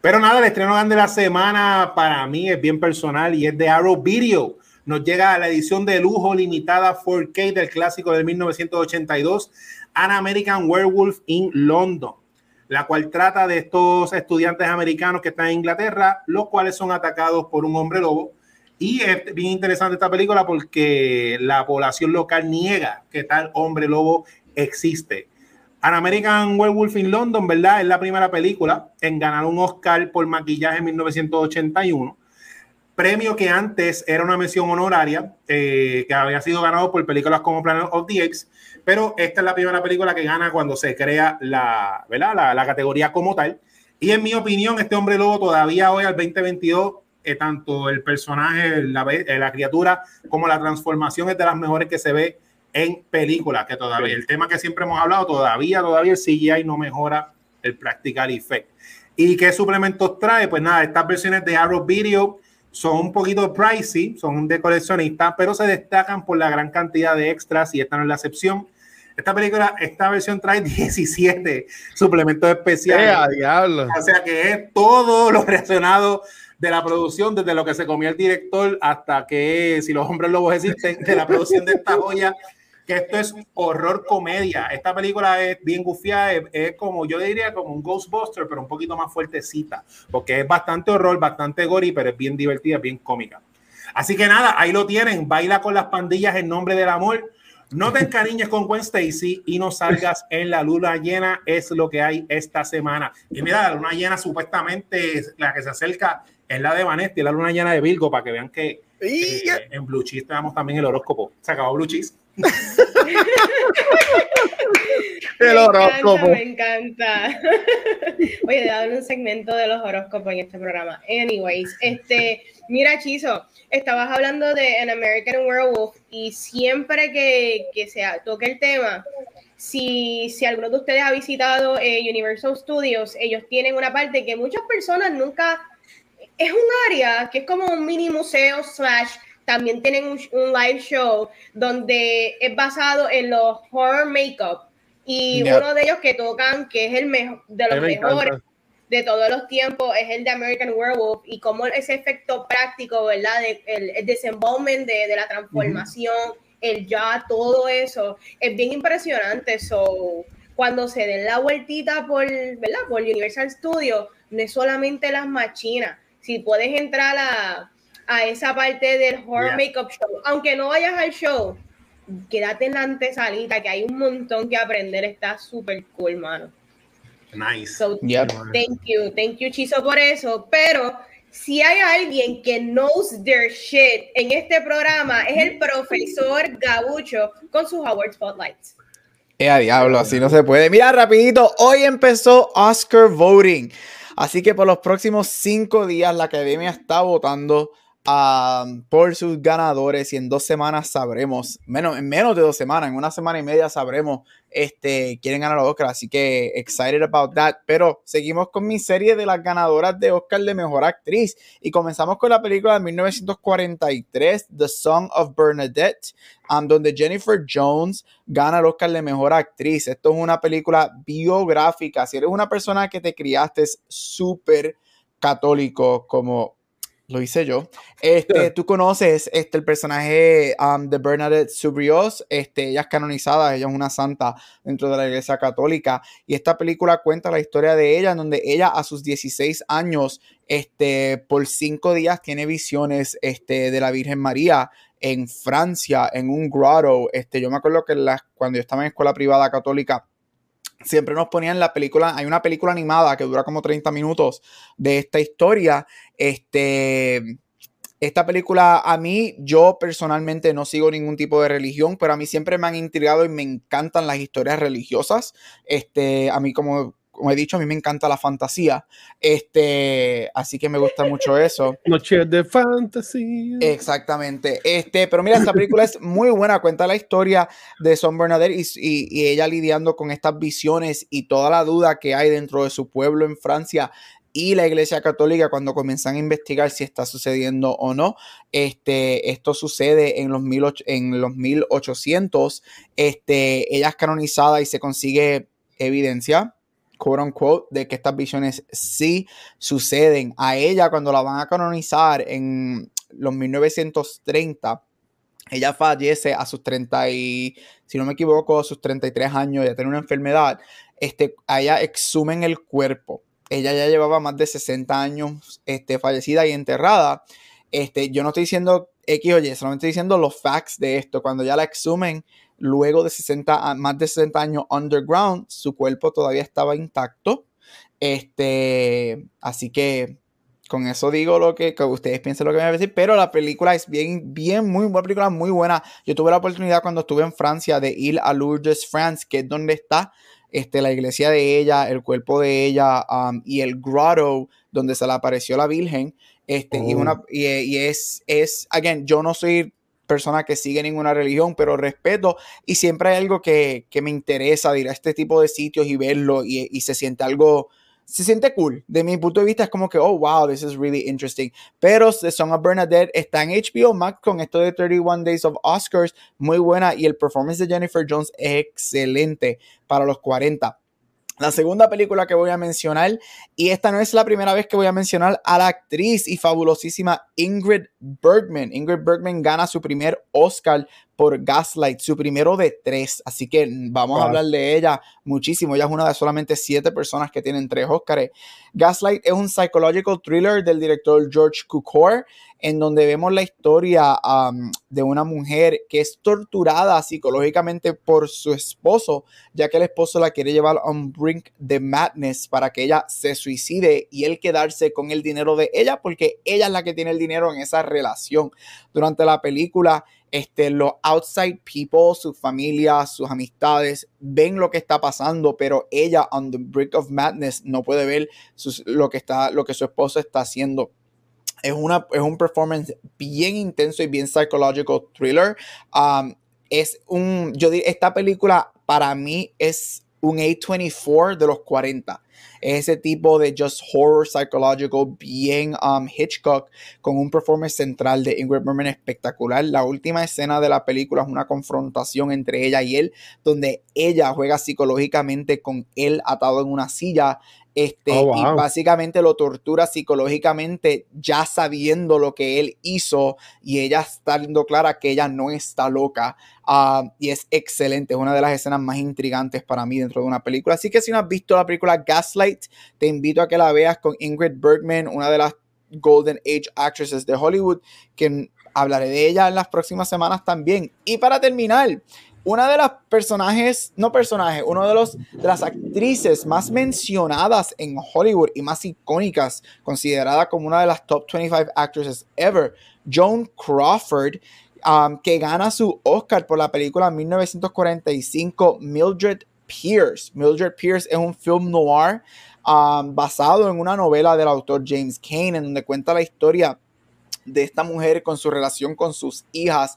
Pero nada, el estreno de la semana para mí es bien personal y es de Arrow Video. Nos llega a la edición de lujo limitada 4K del clásico de 1982, An American Werewolf in London la cual trata de estos estudiantes americanos que están en Inglaterra, los cuales son atacados por un hombre lobo. Y es bien interesante esta película porque la población local niega que tal hombre lobo existe. An American Werewolf in London, ¿verdad? Es la primera película en ganar un Oscar por maquillaje en 1981. Premio que antes era una mención honoraria, eh, que había sido ganado por películas como Planet of the Apes pero esta es la primera película que gana cuando se crea la, ¿verdad? la, categoría como tal. Y en mi opinión, este hombre lobo todavía hoy al 2022, eh, tanto el personaje, la, eh, la, criatura, como la transformación es de las mejores que se ve en películas, que todavía, el tema que siempre hemos hablado, todavía, todavía el CGI no mejora el practical effect. ¿Y qué suplementos trae? Pues nada, estas versiones de Arrow Video son un poquito pricey, son de coleccionista, pero se destacan por la gran cantidad de extras y esta no es la excepción. Esta película, esta versión trae *laughs* 17 suplementos especiales. diablo! O sea que es todo lo relacionado de la producción, desde lo que se comió el director hasta que, si los hombres lobos existen, de la producción de esta joya, que esto es horror comedia. Esta película es bien gufiada, es, como, yo diría, como un Ghostbuster, pero un poquito más fuertecita, porque es bastante horror, bastante gory, pero es bien divertida, bien cómica. Así que nada, ahí lo tienen, baila con las pandillas en nombre del amor no te *laughs* encariñes con Gwen Stacy y no salgas en la luna llena, es lo que hay esta semana. Y mira, la luna llena supuestamente la que se acerca es la de Vanetti, la luna llena de Virgo, para que vean que eh, en Blue Cheese tenemos también el horóscopo. Se acabó Blue Cheese. *laughs* el horóscopo. Me encanta. *laughs* Oye, he dado un segmento de los horóscopos en este programa. Anyways, este, mira, Chizo, estabas hablando de An American Werewolf y siempre que, que se toque el tema, si, si alguno de ustedes ha visitado eh, Universal Studios, ellos tienen una parte que muchas personas nunca... Es un área que es como un mini museo slash también tienen un, live show donde es basado en los horror makeup y uno de ellos que tocan que es el mejor de los mejores de todos los tiempos es el de American Werewolf y cómo ese efecto práctico, ¿verdad? De, el, el desenvolvement de, de, la transformación, el ya, todo eso, es bien impresionante. So, cuando se den la vueltita por, ¿verdad? Por Universal Studios, no es solamente las machinas. Si puedes entrar a, a esa parte del horror makeup show, aunque no vayas al show, quédate en la antesalita, que hay un montón que aprender, está súper cool, mano. Nice. So, thank you, thank you, Chizo, por eso. Pero si hay alguien que knows their shit en este programa, es el profesor Gabucho con sus Award Spotlights. Eh, a diablo, así no se puede. Mira, rapidito, hoy empezó Oscar Voting. Así que por los próximos cinco días la academia está votando por sus ganadores y en dos semanas sabremos, menos, en menos de dos semanas, en una semana y media sabremos este, quieren ganar los Oscar, así que excited about that. Pero seguimos con mi serie de las ganadoras de Oscar de Mejor Actriz y comenzamos con la película de 1943, The Song of Bernadette, donde Jennifer Jones gana el Oscar de Mejor Actriz. Esto es una película biográfica. Si eres una persona que te criaste súper católico como lo hice yo. Este, tú conoces este, el personaje um, de Bernadette Subrios. Este, ella es canonizada, ella es una santa dentro de la iglesia católica. Y esta película cuenta la historia de ella, en donde ella a sus 16 años, este, por cinco días tiene visiones este, de la Virgen María en Francia, en un grotto. Este, yo me acuerdo que la, cuando yo estaba en escuela privada católica, siempre nos ponían la película, hay una película animada que dura como 30 minutos de esta historia. Este, esta película a mí, yo personalmente no sigo ningún tipo de religión, pero a mí siempre me han intrigado y me encantan las historias religiosas. Este, a mí como como he dicho, a mí me encanta la fantasía. Este, así que me gusta mucho eso. Noche de fantasía. Exactamente. Este, pero mira, esta película es muy buena. Cuenta la historia de Son Bernadette y, y, ella lidiando con estas visiones y toda la duda que hay dentro de su pueblo en Francia y la Iglesia Católica cuando comienzan a investigar si está sucediendo o no. Este, esto sucede en los, mil, en los 1800. Este, ella es canonizada y se consigue evidencia quote unquote, de que estas visiones sí suceden. A ella, cuando la van a canonizar en los 1930, ella fallece a sus 30 y, si no me equivoco, a sus 33 años, ya tiene una enfermedad. Este, a ella exhumen el cuerpo. Ella ya llevaba más de 60 años este, fallecida y enterrada. Este, yo no estoy diciendo X o Y, solamente estoy diciendo los facts de esto. Cuando ya la exhumen, luego de 60, más de 60 años underground, su cuerpo todavía estaba intacto. Este, así que con eso digo lo que, ustedes piensen lo que me voy a decir, pero la película es bien, bien, muy buena película, muy buena. Yo tuve la oportunidad cuando estuve en Francia de ir a Lourdes, France, que es donde está este, la iglesia de ella, el cuerpo de ella um, y el grotto donde se le apareció la Virgen. Este, y, una, oh. y, y, es, es, again, yo no soy persona que sigue ninguna religión, pero respeto y siempre hay algo que, me interesa ir a este tipo de sitios y verlo y, se siente algo, se siente cool. De mi punto de vista es como que, oh, wow, this is really interesting. Pero The Song of Bernadette está en HBO Max con esto de 31 Days of Oscars, muy buena y el performance de Jennifer Jones es excelente para los 40. La segunda película que voy a mencionar, y esta no es la primera vez que voy a mencionar a la actriz y fabulosísima Ingrid Bergman. Ingrid Bergman gana su primer Oscar por Gaslight, su primero de tres. Así que vamos a hablar de ella muchísimo. Ella es una de solamente siete personas que tienen tres Oscars. Gaslight es un psychological thriller del director George Cukor, en donde vemos la historia de una mujer que es torturada psicológicamente por su esposo, ya que el esposo la quiere llevar a un brink de madness para que ella se suicide y él quedarse con el dinero de ella, porque ella es la que tiene el dinero en esa relación. Durante la película, este, los outside people, su familia, sus amistades, ven lo que está pasando, pero ella, on the brink of madness, no puede ver lo, que está, lo que su esposo está haciendo. Es, una, es un performance bien intenso y bien psychological thriller. Um, es un, yo diría, esta película para mí es un A24 de los 40 ese tipo de just horror psychological bien um, Hitchcock con un performance central de Ingrid Bergman espectacular. La última escena de la película es una confrontación entre ella y él, donde ella juega psicológicamente con él atado en una silla este, oh, Y básicamente lo tortura psicológicamente ya sabiendo lo que él hizo y ella está dando clara que ella no está loca. Ah, y es excelente, es una de las escenas más intrigantes para mí dentro de una película. Así que si no has visto la película Gaslight, te invito a que la veas con Ingrid Bergman, una de las Golden Age actresses de Hollywood, que hablaré de ella en las próximas semanas también. Y para terminar, una de las personajes, no personajes, una de, los, las actrices más mencionadas en Hollywood y más icónicas, considerada como una de las top 25 actresses ever, Joan Crawford, um, que gana su Oscar por la película 1945 Mildred Pierce. Mildred Pierce es un film noir um, basado en una novela del autor James Kane, en donde cuenta la historia de esta mujer con su relación con sus hijas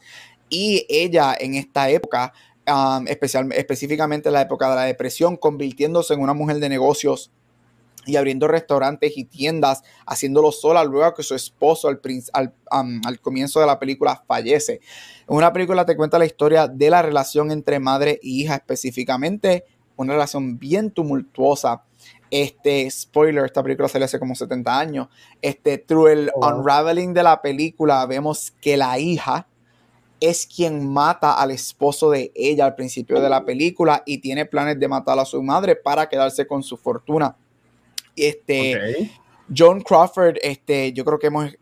y ella en esta época, um, especial, específicamente en la época de la depresión, convirtiéndose en una mujer de negocios y abriendo restaurantes y tiendas, haciéndolo sola luego que su esposo al, al, um, al, comienzo de la película fallece. En una película te cuenta la historia de la relación entre madre e hija específicamente, una relación bien tumultuosa. Este, spoiler, esta película salió hace como 70 años. Este, through el oh, wow. unraveling de la película, vemos que la hija es quien mata al esposo de ella al principio de la película y tiene planes de matar a su madre para quedarse con su fortuna. Este, okay. John Crawford, este, yo creo que hemos,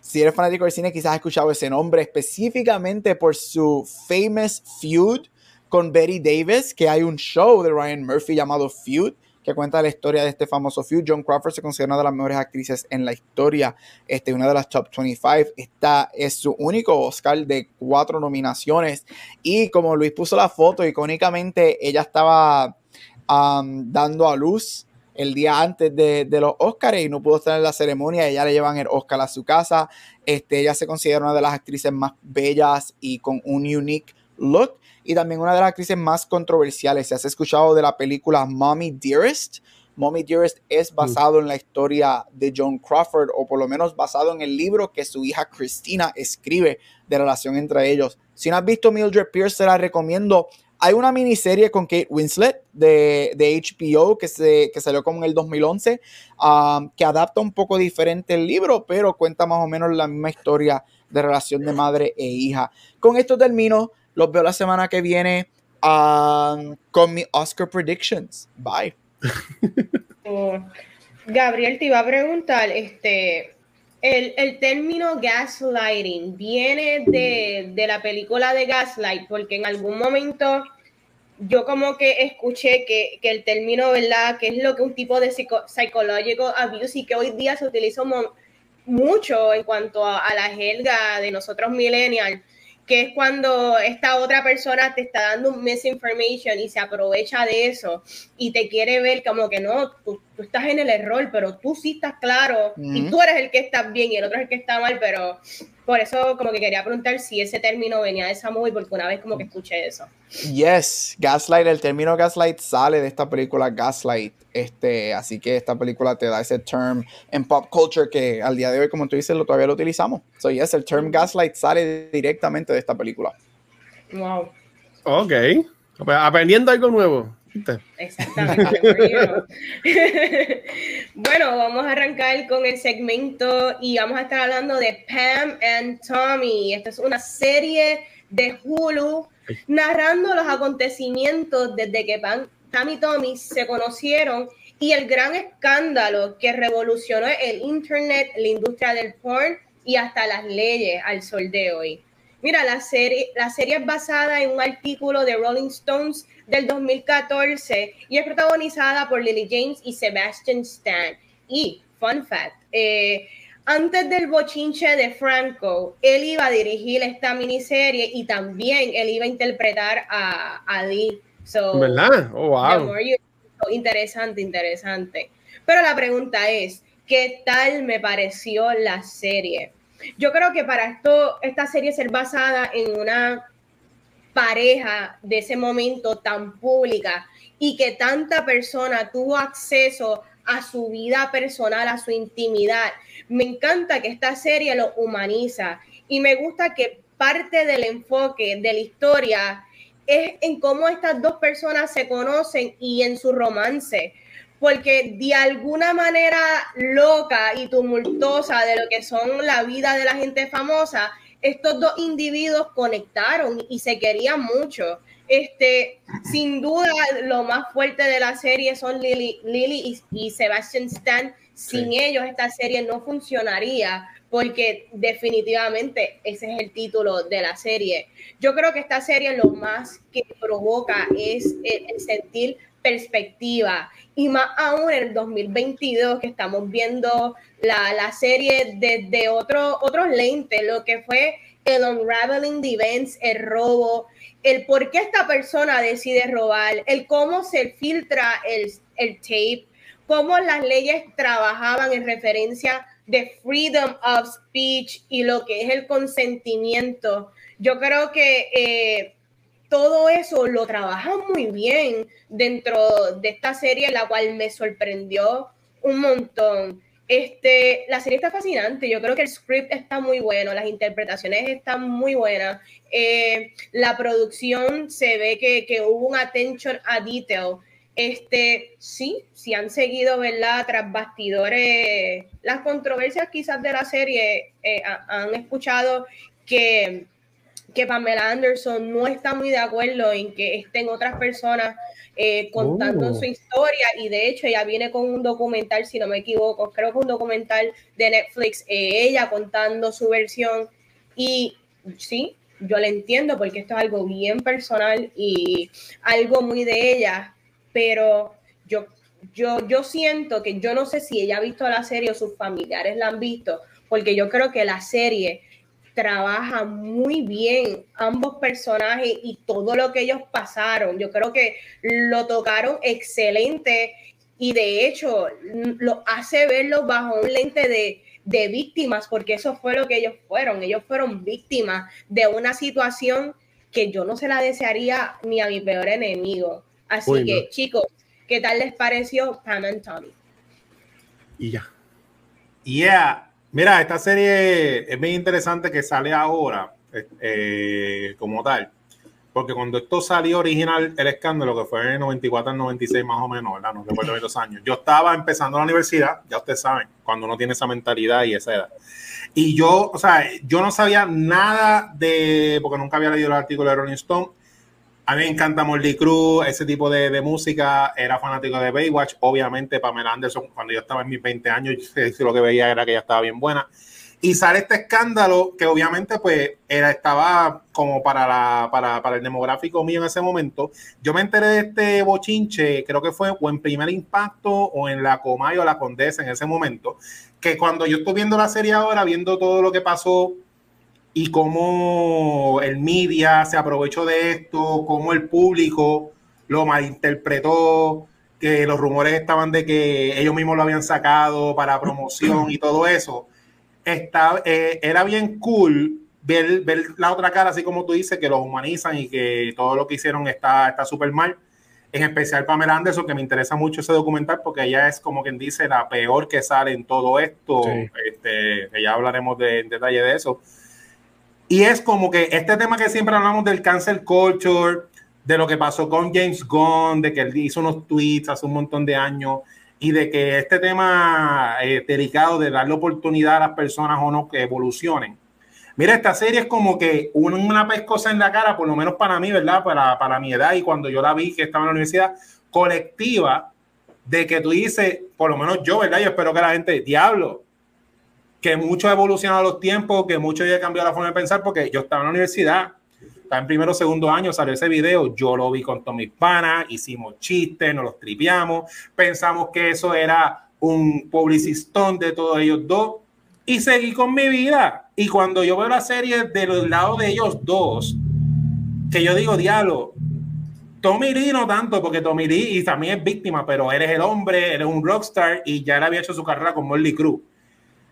si eres fanático del cine, quizás has escuchado ese nombre específicamente por su famous feud con Betty Davis, que hay un show de Ryan Murphy llamado Feud, que cuenta la historia de este famoso feud. John Crawford se considera una de las mejores actrices en la historia, este, una de las top 25. Esta es su único Oscar de cuatro nominaciones. Y como Luis puso la foto, icónicamente ella estaba um, dando a luz el día antes de, los Oscars y no pudo estar en la ceremonia. Ella le llevan el Oscar a su casa. Este, ella se considera una de las actrices más bellas y con un unique look y también una de las actrices más controversiales. Si has escuchado de la película Mommy Dearest, Mommy Dearest es basado en la historia de John Crawford o por lo menos basado en el libro que su hija Christina escribe de relación entre ellos. Si no has visto Mildred Pierce, te la recomiendo. Hay una miniserie con Kate Winslet de, de HBO que, se, que salió como en el 2011, um, que adapta un poco diferente el libro, pero cuenta más o menos la misma historia de relación de madre e hija. Con esto termino. Los veo la semana que viene um, con mi Oscar predictions. Bye. *laughs* Gabriel, te iba a preguntar, este, el, el término gaslighting viene de, de, la película de Gaslight, porque en algún momento yo como que escuché que, que el término, ¿verdad? Que es lo que un tipo de psico, psychological abuse y que hoy día se utiliza mucho en cuanto a, a la jerga de nosotros millennials que es cuando esta otra persona te está dando un misinformation y se aprovecha de eso y te quiere ver como que no, tú estás en el error, pero tú sí estás claro uh -huh. y tú eres el que está bien y el otro es el que está mal, pero por eso como que quería preguntar si ese término venía de esa movie porque una vez como que escuché eso. Yes, Gaslight, el término Gaslight sale de esta película Gaslight, este, así que esta película te da ese term en pop culture que al día de hoy, como tú dices, lo, todavía lo utilizamos. So yes, el term Gaslight sale directamente de esta película. Wow. Ok, aprendiendo algo nuevo. Exactamente. *laughs* bueno, vamos a arrancar con el segmento y vamos a estar hablando de Pam and Tommy. Esta es una serie de Hulu narrando los acontecimientos desde que Pam, Pam y Tommy se conocieron y el gran escándalo que revolucionó el internet, la industria del porn y hasta las leyes al sol de hoy. Mira, la serie, la serie es basada en un artículo de Rolling Stones del 2014 y es protagonizada por Lily James y Sebastian Stan. Y, fun fact, eh, antes del bochinche de Franco, él iba a dirigir esta miniserie y también él iba a interpretar a, a Lee. So, ¿Verdad? Oh, wow. You, interesante, interesante. Pero la pregunta es, ¿qué tal me pareció la serie? Yo creo que para esto, esta serie ser basada en una pareja de ese momento tan pública y que tanta persona tuvo acceso a su vida personal, a su intimidad. Me encanta que esta serie lo humaniza y me gusta que parte del enfoque de la historia es en cómo estas dos personas se conocen y en su romance porque de alguna manera loca y tumultuosa de lo que son la vida de la gente famosa, estos dos individuos conectaron y se querían mucho. Este, sin duda, lo más fuerte de la serie son Lily, Lily y, y Sebastian Stan. Sin sí. ellos, esta serie no funcionaría porque definitivamente ese es el título de la serie. Yo creo que esta serie lo más que provoca es el, el sentir perspectiva y más aún en el 2022 que estamos viendo la, la serie desde de otro, otros lentes, lo que fue el unraveling de events, el robo, el por qué esta persona decide robar, el cómo se filtra el, el tape, cómo las leyes trabajaban en referencia de freedom of speech y lo que es el consentimiento. Yo creo que eh, todo eso lo trabajan muy bien dentro de esta serie, la cual me sorprendió un montón. Este, la serie está fascinante, yo creo que el script está muy bueno, las interpretaciones están muy buenas, eh, la producción se ve que, que, hubo un attention a detail. Este, sí, si han seguido, ¿verdad? Tras bastidores, las controversias quizás de la serie, eh, han escuchado que que Pamela Anderson no está muy de acuerdo en que estén otras personas eh, contando su oh. historia y de hecho ella viene con un documental, si no me equivoco, creo que un documental de Netflix, eh, ella contando su versión y sí, yo la entiendo porque esto es algo bien personal y algo muy de ella, pero yo, yo, yo siento que yo no sé si ella ha visto la serie o sus familiares la han visto, porque yo creo que la serie trabaja muy bien ambos personajes y todo lo que ellos pasaron. Yo creo que lo tocaron excelente y de hecho lo hace verlo bajo un lente de, de víctimas, porque eso fue lo que ellos fueron. Ellos fueron víctimas de una situación que yo no se la desearía ni a mi peor enemigo. Así que, chicos, ¿qué tal les pareció Pam and Tommy? Y ya. Yeah. Mira, esta serie es bien interesante que sale ahora eh, como tal, porque cuando esto salió original, el escándalo, que fue en el 94 al 96 más o menos, ¿verdad? No recuerdo los años. Yo estaba empezando la universidad, ya ustedes saben, cuando uno tiene esa mentalidad y esa edad. Y yo, o sea, yo no sabía nada de, porque nunca había leído el artículo de Rolling Stone, a mí me encanta Molly Cruz, ese tipo de, de, música. Era fanático de Baywatch. Obviamente, Pamela Anderson, cuando yo estaba en mis 20 años, *laughs* lo que veía era que ella estaba bien buena. Y sale este escándalo que obviamente pues era, estaba como para, la, para, para, el demográfico mío en ese momento. Yo me enteré de este bochinche, creo que fue o en Primer Impacto o en La Comay o La Condesa en ese momento, que cuando yo estoy viendo la serie ahora, viendo todo lo que pasó y cómo el media se aprovechó de esto, cómo el público lo malinterpretó, que los rumores estaban de que ellos mismos lo habían sacado para promoción y todo eso. Está, eh, era bien cool ver, ver, la otra cara, así como tú dices, que los humanizan y que todo lo que hicieron está súper mal. En especial Pamela Anderson, que me interesa mucho ese documental porque ella es como quien dice la peor que sale en todo esto. Este, que ya hablaremos de, en detalle de eso y es como que este tema que siempre hablamos del cancel culture, de lo que pasó con James Gunn, de que él hizo unos tweets hace un montón de años, y de que este tema eh, delicado de darle oportunidad a las personas o no que evolucionen. Mira, esta serie es como que una pescosa en la cara, por lo menos para mí, ¿verdad? Para, para mi edad y cuando yo la vi que estaba en la universidad, colectiva, de que tú dices, por lo menos yo, ¿verdad? Yo espero que la gente, diablo, que mucho ha evolucionado los tiempos, que mucho ya ha cambiado la forma de pensar, porque yo estaba en la universidad, estaba en primero o segundo año, salió ese video, yo lo vi con todos mis panas, hicimos chistes, nos los tripiamos, pensamos que eso era un publicistón de todos ellos dos, y seguí con mi vida. Y cuando yo veo la serie de los lados de ellos dos, que yo digo, diablo, Tommy Lee no tanto, porque Tommy Lee y también es víctima, pero eres el hombre, eres un rockstar y ya le había hecho su carrera con Molly Cruz.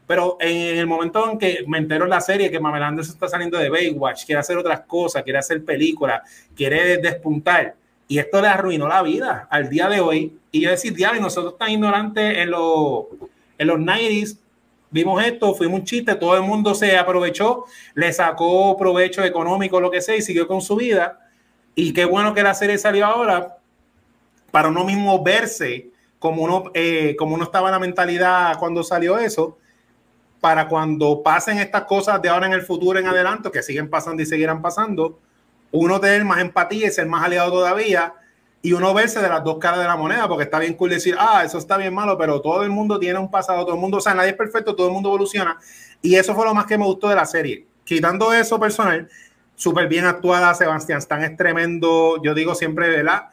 Pero en el momento en que me entero en la serie que Pamela Anderson está saliendo de Baywatch, quiere hacer otras cosas, quiere hacer películas, quiere despuntar, y esto le arruinó la vida al día de hoy. Y yo decir, diablo, nosotros tan ignorantes en, los en los 90s, vimos esto, fuimos un chiste, todo el mundo se aprovechó, le sacó provecho económico, lo que sea, y siguió con su vida. Y qué bueno que la serie salió ahora para uno mismo verse como uno, eh, como uno estaba en la mentalidad cuando salió eso para cuando pasen estas cosas de ahora en el futuro en adelante, que siguen pasando y seguirán pasando, uno tener más empatía y ser más aliado todavía y uno verse de las dos caras de la moneda, porque está bien cool decir, ah, eso está bien malo, pero todo el mundo tiene un pasado, todo el mundo, o sea, nadie es perfecto, todo el mundo evoluciona. Y eso fue lo más que me gustó de la serie. Quitando eso personal, súper bien actuada, Sebastián Stan es tremendo, yo digo siempre, ¿verdad?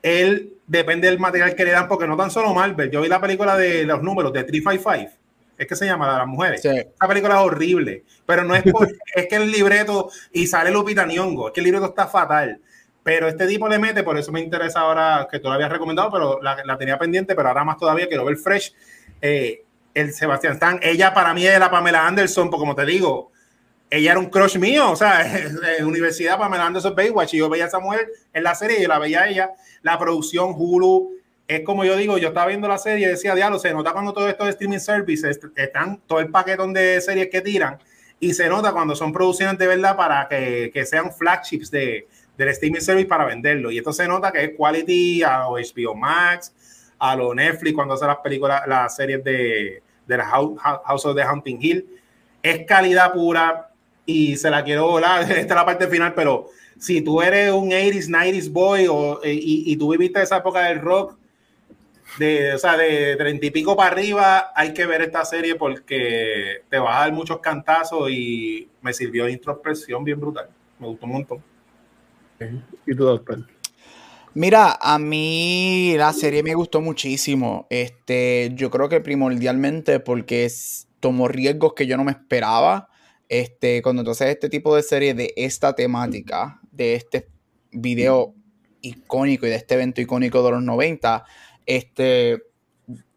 Él depende del material que le dan, porque no tan solo Marvel, yo vi la película de los números de 355 es que se llama la de las mujeres. Esa película es horrible, pero no es *laughs* es que el libreto y sale Lupita Nyong'o, es que el libreto está fatal. Pero este tipo le mete, por eso me interesa ahora que tú lo habías recomendado, pero la, tenía pendiente, pero ahora más todavía quiero ver Fresh. Eh, el Sebastián Stan. Ella para mí es la Pamela Anderson, porque como te digo, ella era un crush mío, o sea, *laughs* en universidad Pamela Anderson Baywatch, y yo veía a esa mujer en la serie y yo la veía a ella, la producción Hulu, es como yo digo, yo estaba viendo la serie y decía, diablo, se nota cuando todo esto de streaming services están todo el paquetón de series que tiran y se nota cuando son producciones de verdad para que, que sean flagships de, del streaming service para venderlo. Y esto se nota que es quality a los HBO Max, a los Netflix cuando hacen las películas, las series de, de la House, of the Hunting Hill. Es calidad pura y se la quiero volar. *laughs* Esta es la parte final, pero si tú eres un 80s, 90s boy o, y, y, tú viviste esa época del rock, de, o sea, de treinta y pico para arriba, hay que ver esta serie porque te va a dar muchos cantazos y me sirvió de introspección bien brutal. Me gustó un montón. ¿Y tú, doctor? Mira, a mí la serie me gustó muchísimo. Este, yo creo que primordialmente porque tomó riesgos que yo no me esperaba. Este, cuando entonces este tipo de serie de esta temática, de este video icónico y de este evento icónico de los 90, este,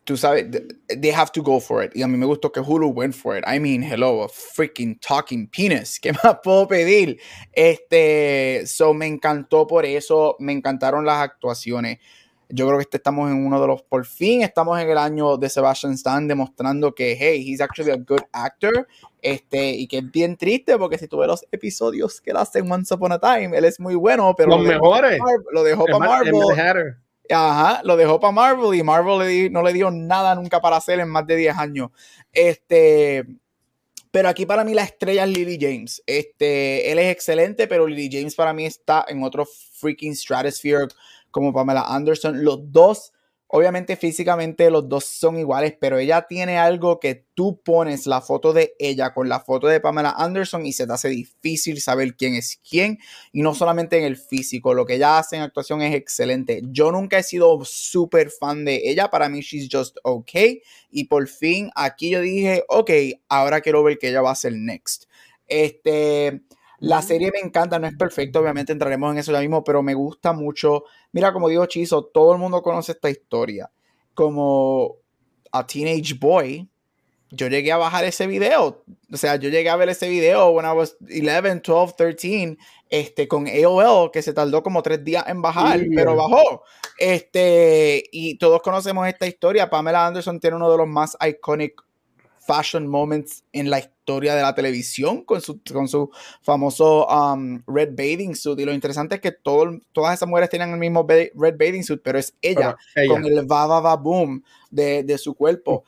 tú sabes, they have to go for it. Y a mí me gustó que Hulu went for it. I mean, hello, a freaking talking penis. *laughs* ¿Qué más puedo pedir? Este, so me encantó por eso, me encantaron las actuaciones. Yo creo que este estamos en uno de los, por fin estamos en el año de Sebastian Stan demostrando que, hey, he's actually a good actor. Este, y que es bien triste porque si tú ves los episodios que él hace en Once Upon a Time, él es muy bueno, pero los mejores. lo dejó para Marvel. Ajá, lo dejó para Marvel y Marvel no le dio nada nunca para hacer en más de 10 años. Este, pero aquí para mí la estrella es Lily James. Este, él es excelente, pero Lily James para mí está en otro freaking stratosphere como Pamela Anderson. Los dos Obviamente físicamente los dos son iguales, pero ella tiene algo que tú pones la foto de ella con la foto de Pamela Anderson y se te hace difícil saber quién es quién. Y no solamente en el físico, lo que ella hace en actuación es excelente. Yo nunca he sido súper fan de ella, para mí she's just okay. Y por fin aquí yo dije, ok, ahora quiero ver que ella va a ser next. Este, la serie me encanta, no es perfecta, obviamente entraremos en eso ya mismo, pero me gusta mucho. Mira, como digo Chizo, todo el mundo conoce esta historia. Como a Teenage Boy, yo llegué a bajar ese video. O sea, yo llegué a ver ese video when I was 11, 12, 13, este, con AOL, que se tardó como tres días en bajar, pero bajó. Este, y todos conocemos esta historia. Pamela Anderson tiene uno de los más icónicos fashion moments en la historia de la televisión con su, con su famoso um, red bathing suit. Y lo interesante es que todo, todas esas mujeres tienen el mismo red bathing suit, pero es ella, con el va, va, va, boom de, de su cuerpo.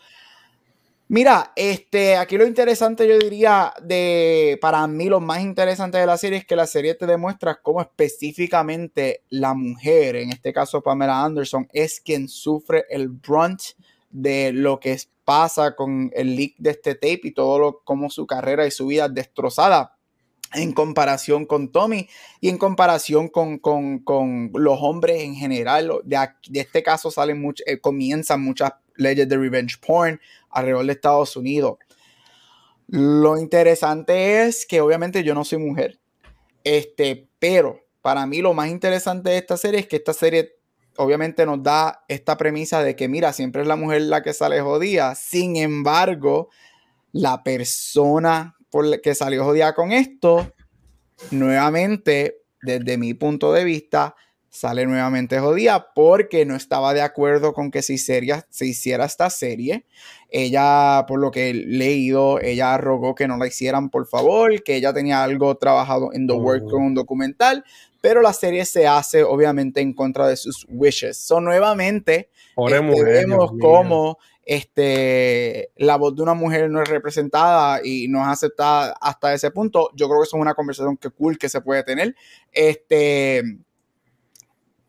Mira, este, aquí lo interesante yo diría de, para mí lo más interesante de la serie es que la serie te demuestra cómo específicamente la mujer, en este caso Pamela Anderson, es quien sufre el brunt de lo que pasa con el leak de este tape y todo lo como su carrera y su vida destrozada en comparación con Tommy y en comparación con, los hombres en general. De, este caso salen mucho, eh, comienzan muchas leyes de revenge porn alrededor de Estados Unidos. Lo interesante es que obviamente yo no soy mujer, este, pero para mí lo más interesante de esta serie es que esta serie obviamente nos da esta premisa de que, mira, siempre es la mujer la que sale jodida. Sin embargo, la persona que salió jodida con esto, nuevamente, desde mi punto de vista, sale nuevamente jodida porque no estaba de acuerdo con que se, se hiciera esta serie. Ella, por lo que he leído, ella rogó que no la hicieran, por favor, que ella tenía algo trabajado en The Work con un documental, pero la serie se hace obviamente en contra de sus wishes. Son nuevamente este, vemos cómo este, la voz de una mujer no es representada y no es aceptada hasta ese punto. Yo creo que eso es una conversación que cool que se puede tener. Este,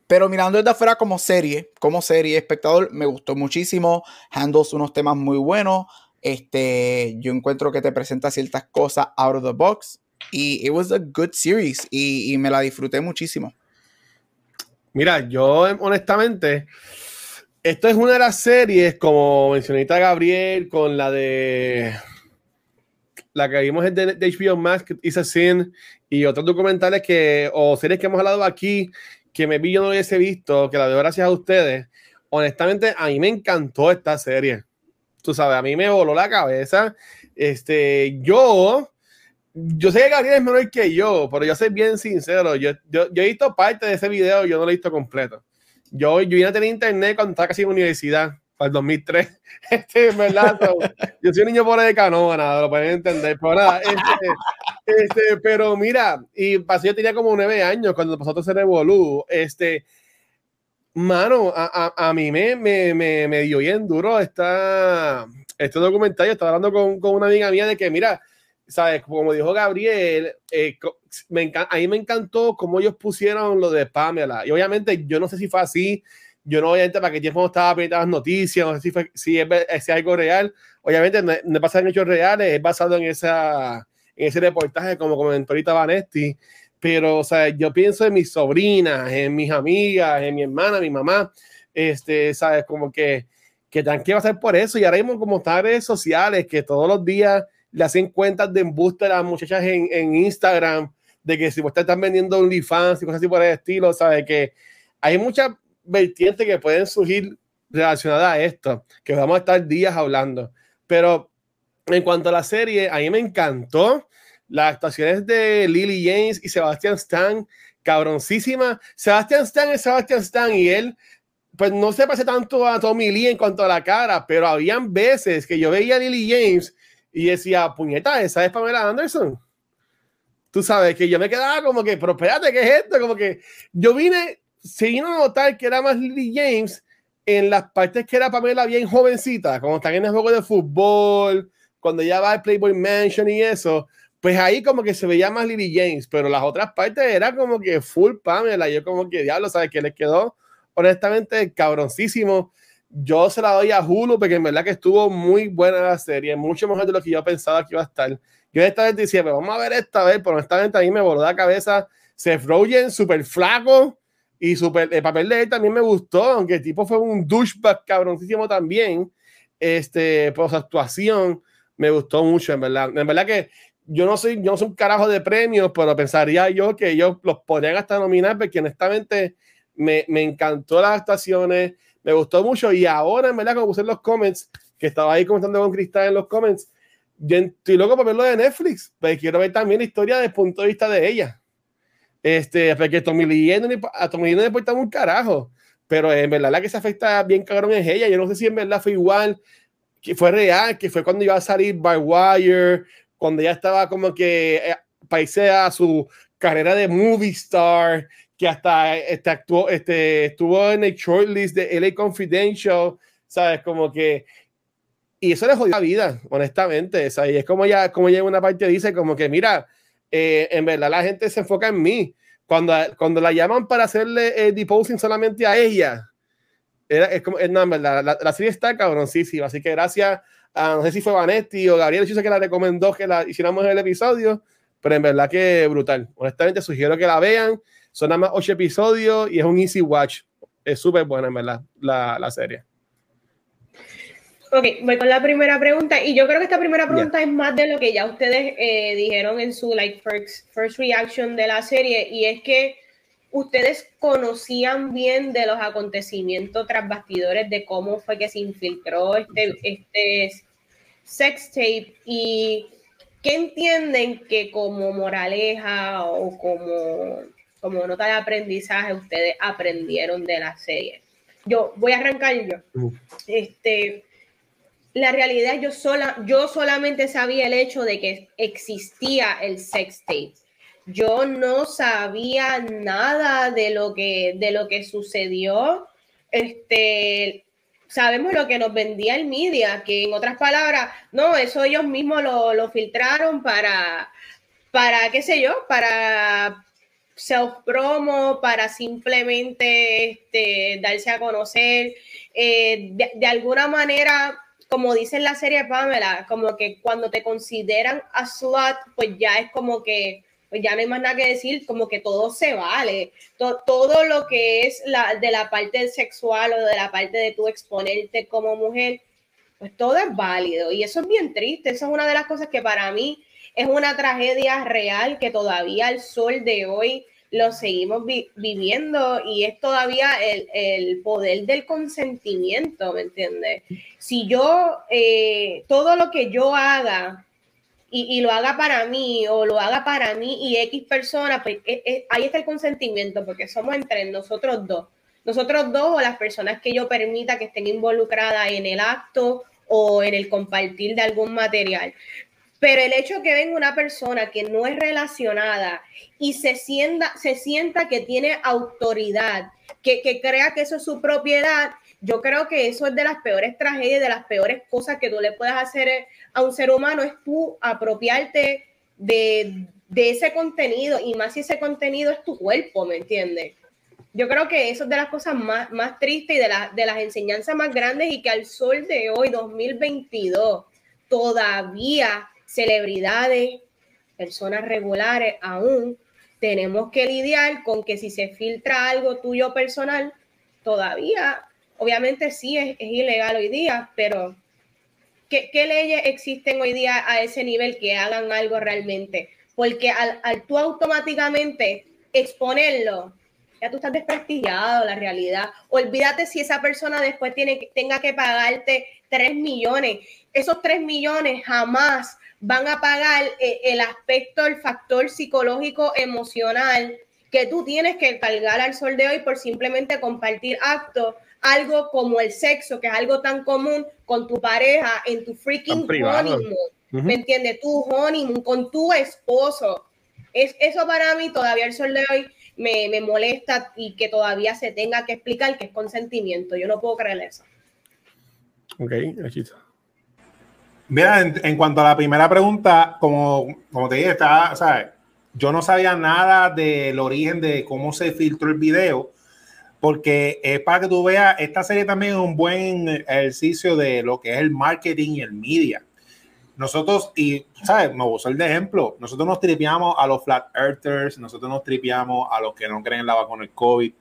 pero mirando desde afuera como serie, como serie, espectador, me gustó muchísimo. Handles unos temas muy buenos. Este, yo encuentro que te presenta ciertas cosas out of the box y it was a good series y, me la disfruté muchísimo. Mira, yo honestamente, esto es una de las series, como mencionita Gabriel, con la de la que vimos de, de HBO Max, Is a Sin, y otros documentales que, o series que hemos hablado aquí, que me vi yo no hubiese visto, que la veo gracias a ustedes. Honestamente, a mí me encantó esta serie. Tú sabes, a mí me voló la cabeza. Este, yo, yo sé que Gabriel es menor que yo, pero yo soy bien sincero. Yo, yo, yo he visto parte de ese video, yo no lo he visto completo. Yo, yo vine a tener internet cuando estaba casi en universidad, para el 2003. *laughs* Este, ¿verdad? yo soy un niño por de canoa, nada, lo pueden entender. Pero nada, este, este, pero mira, y pasó, yo tenía como nueve años cuando pasó todo ese revolú. Este, mano, a, a, a mí me, me, me, me, dio bien duro esta, este documental. Yo estaba hablando con, con una amiga mía de que, mira, ¿sabes? Como dijo Gabriel, eh, me a mí me encantó cómo ellos pusieron lo de Pamela. Y obviamente yo no sé si fue así, yo no obviamente para qué tiempo estaba pendiente las noticias, no sé si, fue, si, es, si es algo real. Obviamente no, no pasa en hechos reales, es basado en, esa, en ese reportaje como comentó ahorita Vanesti. Pero, o sea, yo pienso en mis sobrinas, en mis amigas, en mi hermana, mi mamá, este, ¿sabes? Como que, que tan que ser por eso. Y ahora mismo como están redes sociales, que todos los días le hacen cuentas de embuste a las muchachas en, en Instagram, de que si ustedes están vendiendo OnlyFans y cosas así por el estilo, ¿sabe? Que hay muchas vertientes que pueden surgir relacionadas a esto, que vamos a estar días hablando. Pero en cuanto a la serie, a mí me encantó las actuaciones de Lily James y Sebastian Stan, cabroncísima. Sebastian Stan es Sebastian Stan y él, pues no se parece tanto a Tommy Lee en cuanto a la cara, pero habían veces que yo veía a Lily James y decía, puñeta, esa es Pamela Anderson. Tú sabes que yo me quedaba como que, pero espérate, ¿qué es esto? Como que yo vine, se a notar que era más Lily James en las partes que era Pamela bien jovencita, como están en el juego de fútbol, cuando ya va al Playboy Mansion y eso, pues ahí como que se veía más Lily James, pero las otras partes era como que full Pamela, yo como que diablo, ¿sabes qué les quedó? Honestamente, cabroncísimo yo se la doy a Hulu porque en verdad que estuvo muy buena la serie, mucho mejor de lo que yo pensaba que iba a estar. Yo esta vez decía, pero vamos a ver esta vez, pero honestamente a mí me voló la cabeza. Seth Rogen, súper flaco y super, el papel de él también me gustó, aunque el tipo fue un douchebag cabroncísimo también. Este, su actuación me gustó mucho, en verdad. En verdad que yo no soy, yo no soy un carajo de premios, pero pensaría yo que ellos los podrían hasta nominar porque honestamente me, me encantó las actuaciones me gustó mucho y ahora en verdad como puse en los comments que estaba ahí comentando con Cristal en los comments yo estoy loco por verlo de Netflix pero pues quiero ver también la historia desde el punto de vista de ella este porque Tommy Lee a Tommy Lee no le importa un carajo pero en verdad la que se afecta bien cabrón es ella yo no sé si en verdad fue igual que fue real que fue cuando iba a salir by Wire cuando ya estaba como que eh, paisea su carrera de movie star que hasta este, actuó, este, estuvo en el shortlist de LA Confidential, ¿sabes? Como que... Y eso le jodió la vida, honestamente. ¿sabes? Y es como ya, como ya una parte dice, como que, mira, eh, en verdad la gente se enfoca en mí. Cuando, cuando la llaman para hacerle el deposing solamente a ella, era, es como, es, no, en verdad, la, la, serie está cabroncísima. Así que gracias a, no sé si fue Vanetti o Gabriel sé que la recomendó que la hiciéramos en el episodio, pero en verdad que brutal. Honestamente, sugiero que la vean. Son nada más ocho episodios y es un easy watch. Es súper buena, en verdad, la, la, serie. Ok, voy con la primera pregunta. Y yo creo que esta primera pregunta yeah. es más de lo que ya ustedes eh, dijeron en su like, first, first reaction de la serie. Y es que ustedes conocían bien de los acontecimientos tras bastidores, de cómo fue que se infiltró este, este sex tape y qué entienden que como moraleja o como como nota de aprendizaje ustedes aprendieron de la serie. Yo voy a arrancar yo. Este, la realidad yo sola, yo solamente sabía el hecho de que existía el sex tape. Yo no sabía nada de lo que, de lo que sucedió. Este, sabemos lo que nos vendía el media, que en otras palabras, no, eso ellos mismos lo, lo filtraron para, para, qué sé yo, para self-promo para simplemente este, darse a conocer. Eh, de, de, alguna manera, como dice en la serie Pamela, como que cuando te consideran a slut, pues ya es como que, pues ya no hay más nada que decir, como que todo se vale. Todo, todo lo que es la, de la parte sexual o de la parte de tú exponerte como mujer, pues todo es válido. Y eso es bien triste. Eso es una de las cosas que para mí es una tragedia real que todavía al sol de hoy lo seguimos viviendo y es todavía el, poder del consentimiento, ¿me entiendes? Si yo, eh, todo lo que yo haga y, lo haga para mí o lo haga para mí y X persona, pues eh, eh, ahí está el consentimiento porque somos entre nosotros dos. Nosotros dos o las personas que yo permita que estén involucradas en el acto o en el compartir de algún material. Pero el hecho que venga una persona que no es relacionada y se sienta, se sienta que tiene autoridad, que, que crea que eso es su propiedad, yo creo que eso es de las peores tragedias, de las peores cosas que tú le puedas hacer a un ser humano, es tú apropiarte de, de ese contenido y más si ese contenido es tu cuerpo, ¿me entiendes? Yo creo que eso es de las cosas más, más tristes y de, de las enseñanzas más grandes y que al sol de hoy, 2022, todavía celebridades, personas regulares, aún tenemos que lidiar con que si se filtra algo tuyo personal, todavía, obviamente sí es, ilegal hoy día, pero ¿qué, leyes existen hoy día a ese nivel que hagan algo realmente? Porque al, tú automáticamente exponerlo, ya tú estás desprestigiado, la realidad. Olvídate si esa persona después tiene, tenga que pagarte 3 millones. Esos 3 millones jamás van a pagar eh, el aspecto, el factor psicológico, emocional que tú tienes que cargar al sol de hoy por simplemente compartir actos, algo como el sexo, que es algo tan común con tu pareja en tu freaking honeymoon. ¿Me entiendes? Tu honeymoon con tu esposo. Es, eso para mí todavía el sol de hoy me, me molesta y que todavía se tenga que explicar que es consentimiento. Yo no puedo creer eso. Ok, aquí está. Mira, en, cuanto a la primera pregunta, como, como te dije, está, ¿sabes? yo no sabía nada del origen de cómo se filtró el video, porque es para que tú veas, esta serie también es un buen ejercicio de lo que es el marketing y el media. Nosotros, y, ¿sabes? Me gusta el de ejemplo, nosotros nos tripeamos a los flat earthers, nosotros nos tripeamos a los que no creen en la vacuna del COVID,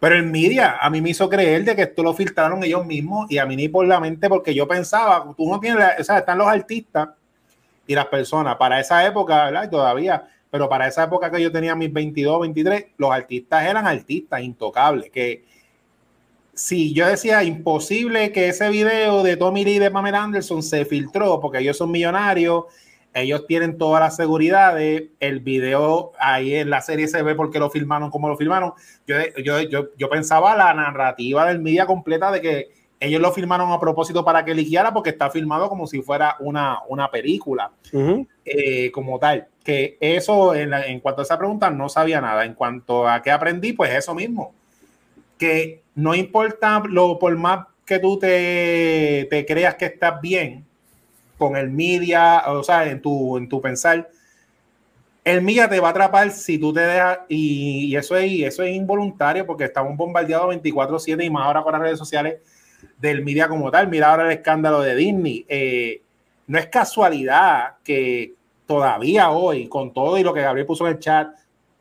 pero el media a mí me hizo creer de que esto lo filtraron ellos mismos y a mí ni por la mente porque yo pensaba, tú no tienes, o sea, están los artistas y las personas para esa época, ¿verdad? Todavía, pero para esa época que yo tenía mis 22, 23, los artistas eran artistas intocables, que si yo decía imposible que ese video de Tommy Lee de Pamela Anderson se filtró porque ellos son millonarios ellos tienen toda la seguridad de el video ahí en la serie se ve porque lo filmaron como lo filmaron. Yo, yo, yo, yo pensaba la narrativa del media completa de que ellos lo filmaron a propósito para que eligiera porque está filmado como si fuera una, una película eh, como tal. Que eso, en, en, cuanto a esa pregunta, no sabía nada. En cuanto a qué aprendí, pues eso mismo. Que no importa lo por más que tú te, te creas que estás bien, con el media, o sea, en tu, en tu pensar, el media te va a atrapar si tú te dejas, y, eso, es, eso es involuntario porque estamos bombardeados 24/7 y más ahora con las redes sociales del media como tal. Mira ahora el escándalo de Disney. Eh, no es casualidad que todavía hoy, con todo y lo que Gabriel puso en el chat,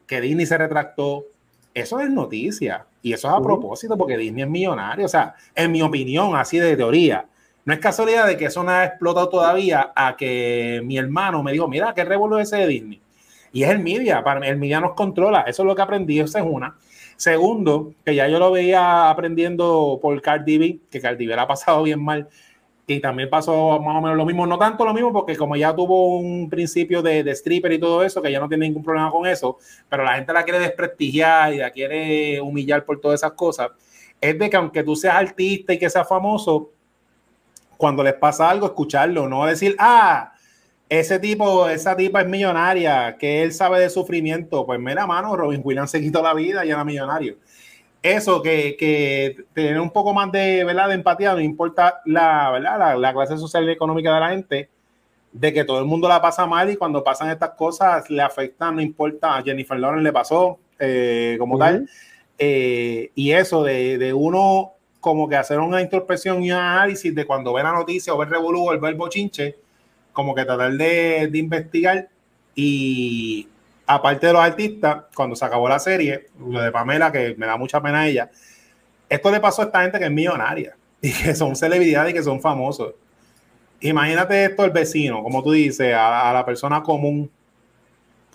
que Disney se retractó, eso es noticia. Y eso es a propósito porque Disney es millonario. O sea, en mi opinión, así de teoría, no es casualidad de que eso no ha explotado todavía a que mi hermano me dijo, mira, qué revuelo ese de Disney. Y es el media, para el media nos controla, eso es lo que aprendí, esa es una. Segundo, que ya yo lo veía aprendiendo por Cardi B, que Cardi B la ha pasado bien mal, y también pasó más o menos lo mismo, no tanto lo mismo, porque como ya tuvo un principio de, de, stripper y todo eso, que ya no tiene ningún problema con eso, pero la gente la quiere desprestigiar y la quiere humillar por todas esas cosas, es de que aunque tú seas artista y que seas famoso, cuando les pasa algo, escucharlo, no decir, ah, ese tipo, esa tipa es millonaria, que él sabe de sufrimiento. Pues mira, mano, Robin Williams se quitó la vida y era millonario. Eso, que, que tener un poco más de, ¿verdad? de empatía, no importa la, ¿verdad? La, clase social y económica de la gente, de que todo el mundo la pasa mal y cuando pasan estas cosas le afectan, no importa, a Jennifer Lawrence le pasó eh, como tal. Eh, y eso de, de uno como que hacer una introspección y un análisis de cuando ve la noticia o ve el revolú o el verbo chinche, como que tratar de, de, investigar y aparte de los artistas, cuando se acabó la serie, lo de Pamela, que me da mucha pena a ella, esto le pasó a esta gente que es millonaria *laughs* y que son celebridades y que son famosos. Imagínate esto el vecino, como tú dices, a, a la persona común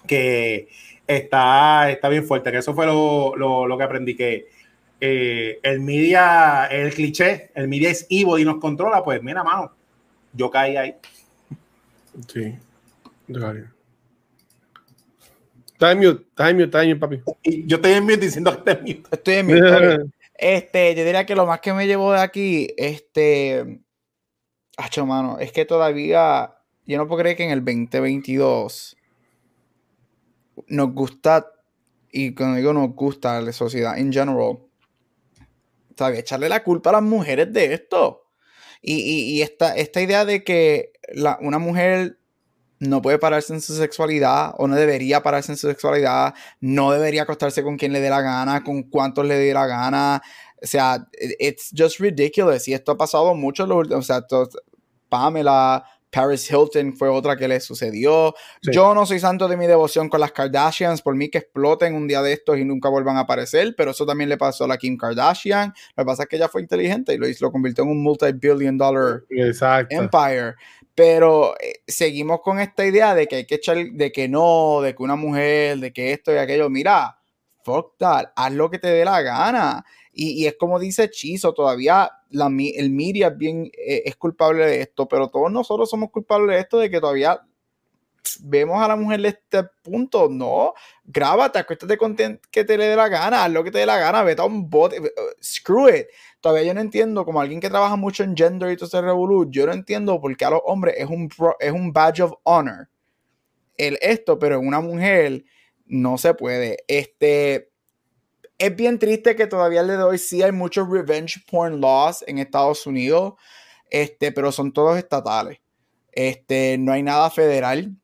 que está, está bien fuerte, que eso fue lo, lo, lo que aprendí, que eh, el media, el cliché, el media es Ivo y nos controla, pues mira, mano, yo caí ahí. Sí. Está en mute, está en mute, está en mute, papi. Y yo estoy en mute diciendo que está en mute. Estoy en mute. *laughs* Este, yo diría que lo más que me llevó de aquí, este, hacho, mano, es que todavía, yo no puedo creer que en el 2022 nos gusta, y cuando digo nos gusta la sociedad en general, todavía echarle la culpa a las mujeres de esto. Y, y, esta, esta idea de que una mujer no puede pararse en su sexualidad o no debería pararse en su sexualidad, no debería acostarse con quien le dé la gana, con cuántos le dé la gana. O sea, it's just ridiculous. Y esto ha pasado mucho en los últimos. O sea, Pamela, Paris Hilton fue otra que le sucedió. Sí. Yo no soy santo de mi devoción con las Kardashians, por mí que exploten un día de estos y nunca vuelvan a aparecer, pero eso también le pasó a la Kim Kardashian. Lo que pasa es que ella fue inteligente y lo, lo convirtió en un multi-billion dollar Exacto. empire. Pero eh, seguimos con esta idea de que hay que echar, de que no, de que una mujer, de que esto y aquello. Mira, fuck that, haz lo que te dé la gana. Y, es como dice Chizo, todavía el media es, bien, eh, es culpable de esto, pero todos nosotros somos culpables de esto, de que todavía vemos a la mujer de este punto. No, grábate, acuéstate con que te le dé la gana, haz lo que te dé la gana, vete a un bote, uh, screw it. Todavía yo no entiendo, como alguien que trabaja mucho en gender y todo ese revolú, yo no entiendo por qué a los hombres es un, es un badge of honor el esto, pero en una mujer no se puede. Este, es bien triste que todavía de hoy sí hay muchos revenge porn laws en Estados Unidos, este, pero son todos estatales. Este, no hay nada federal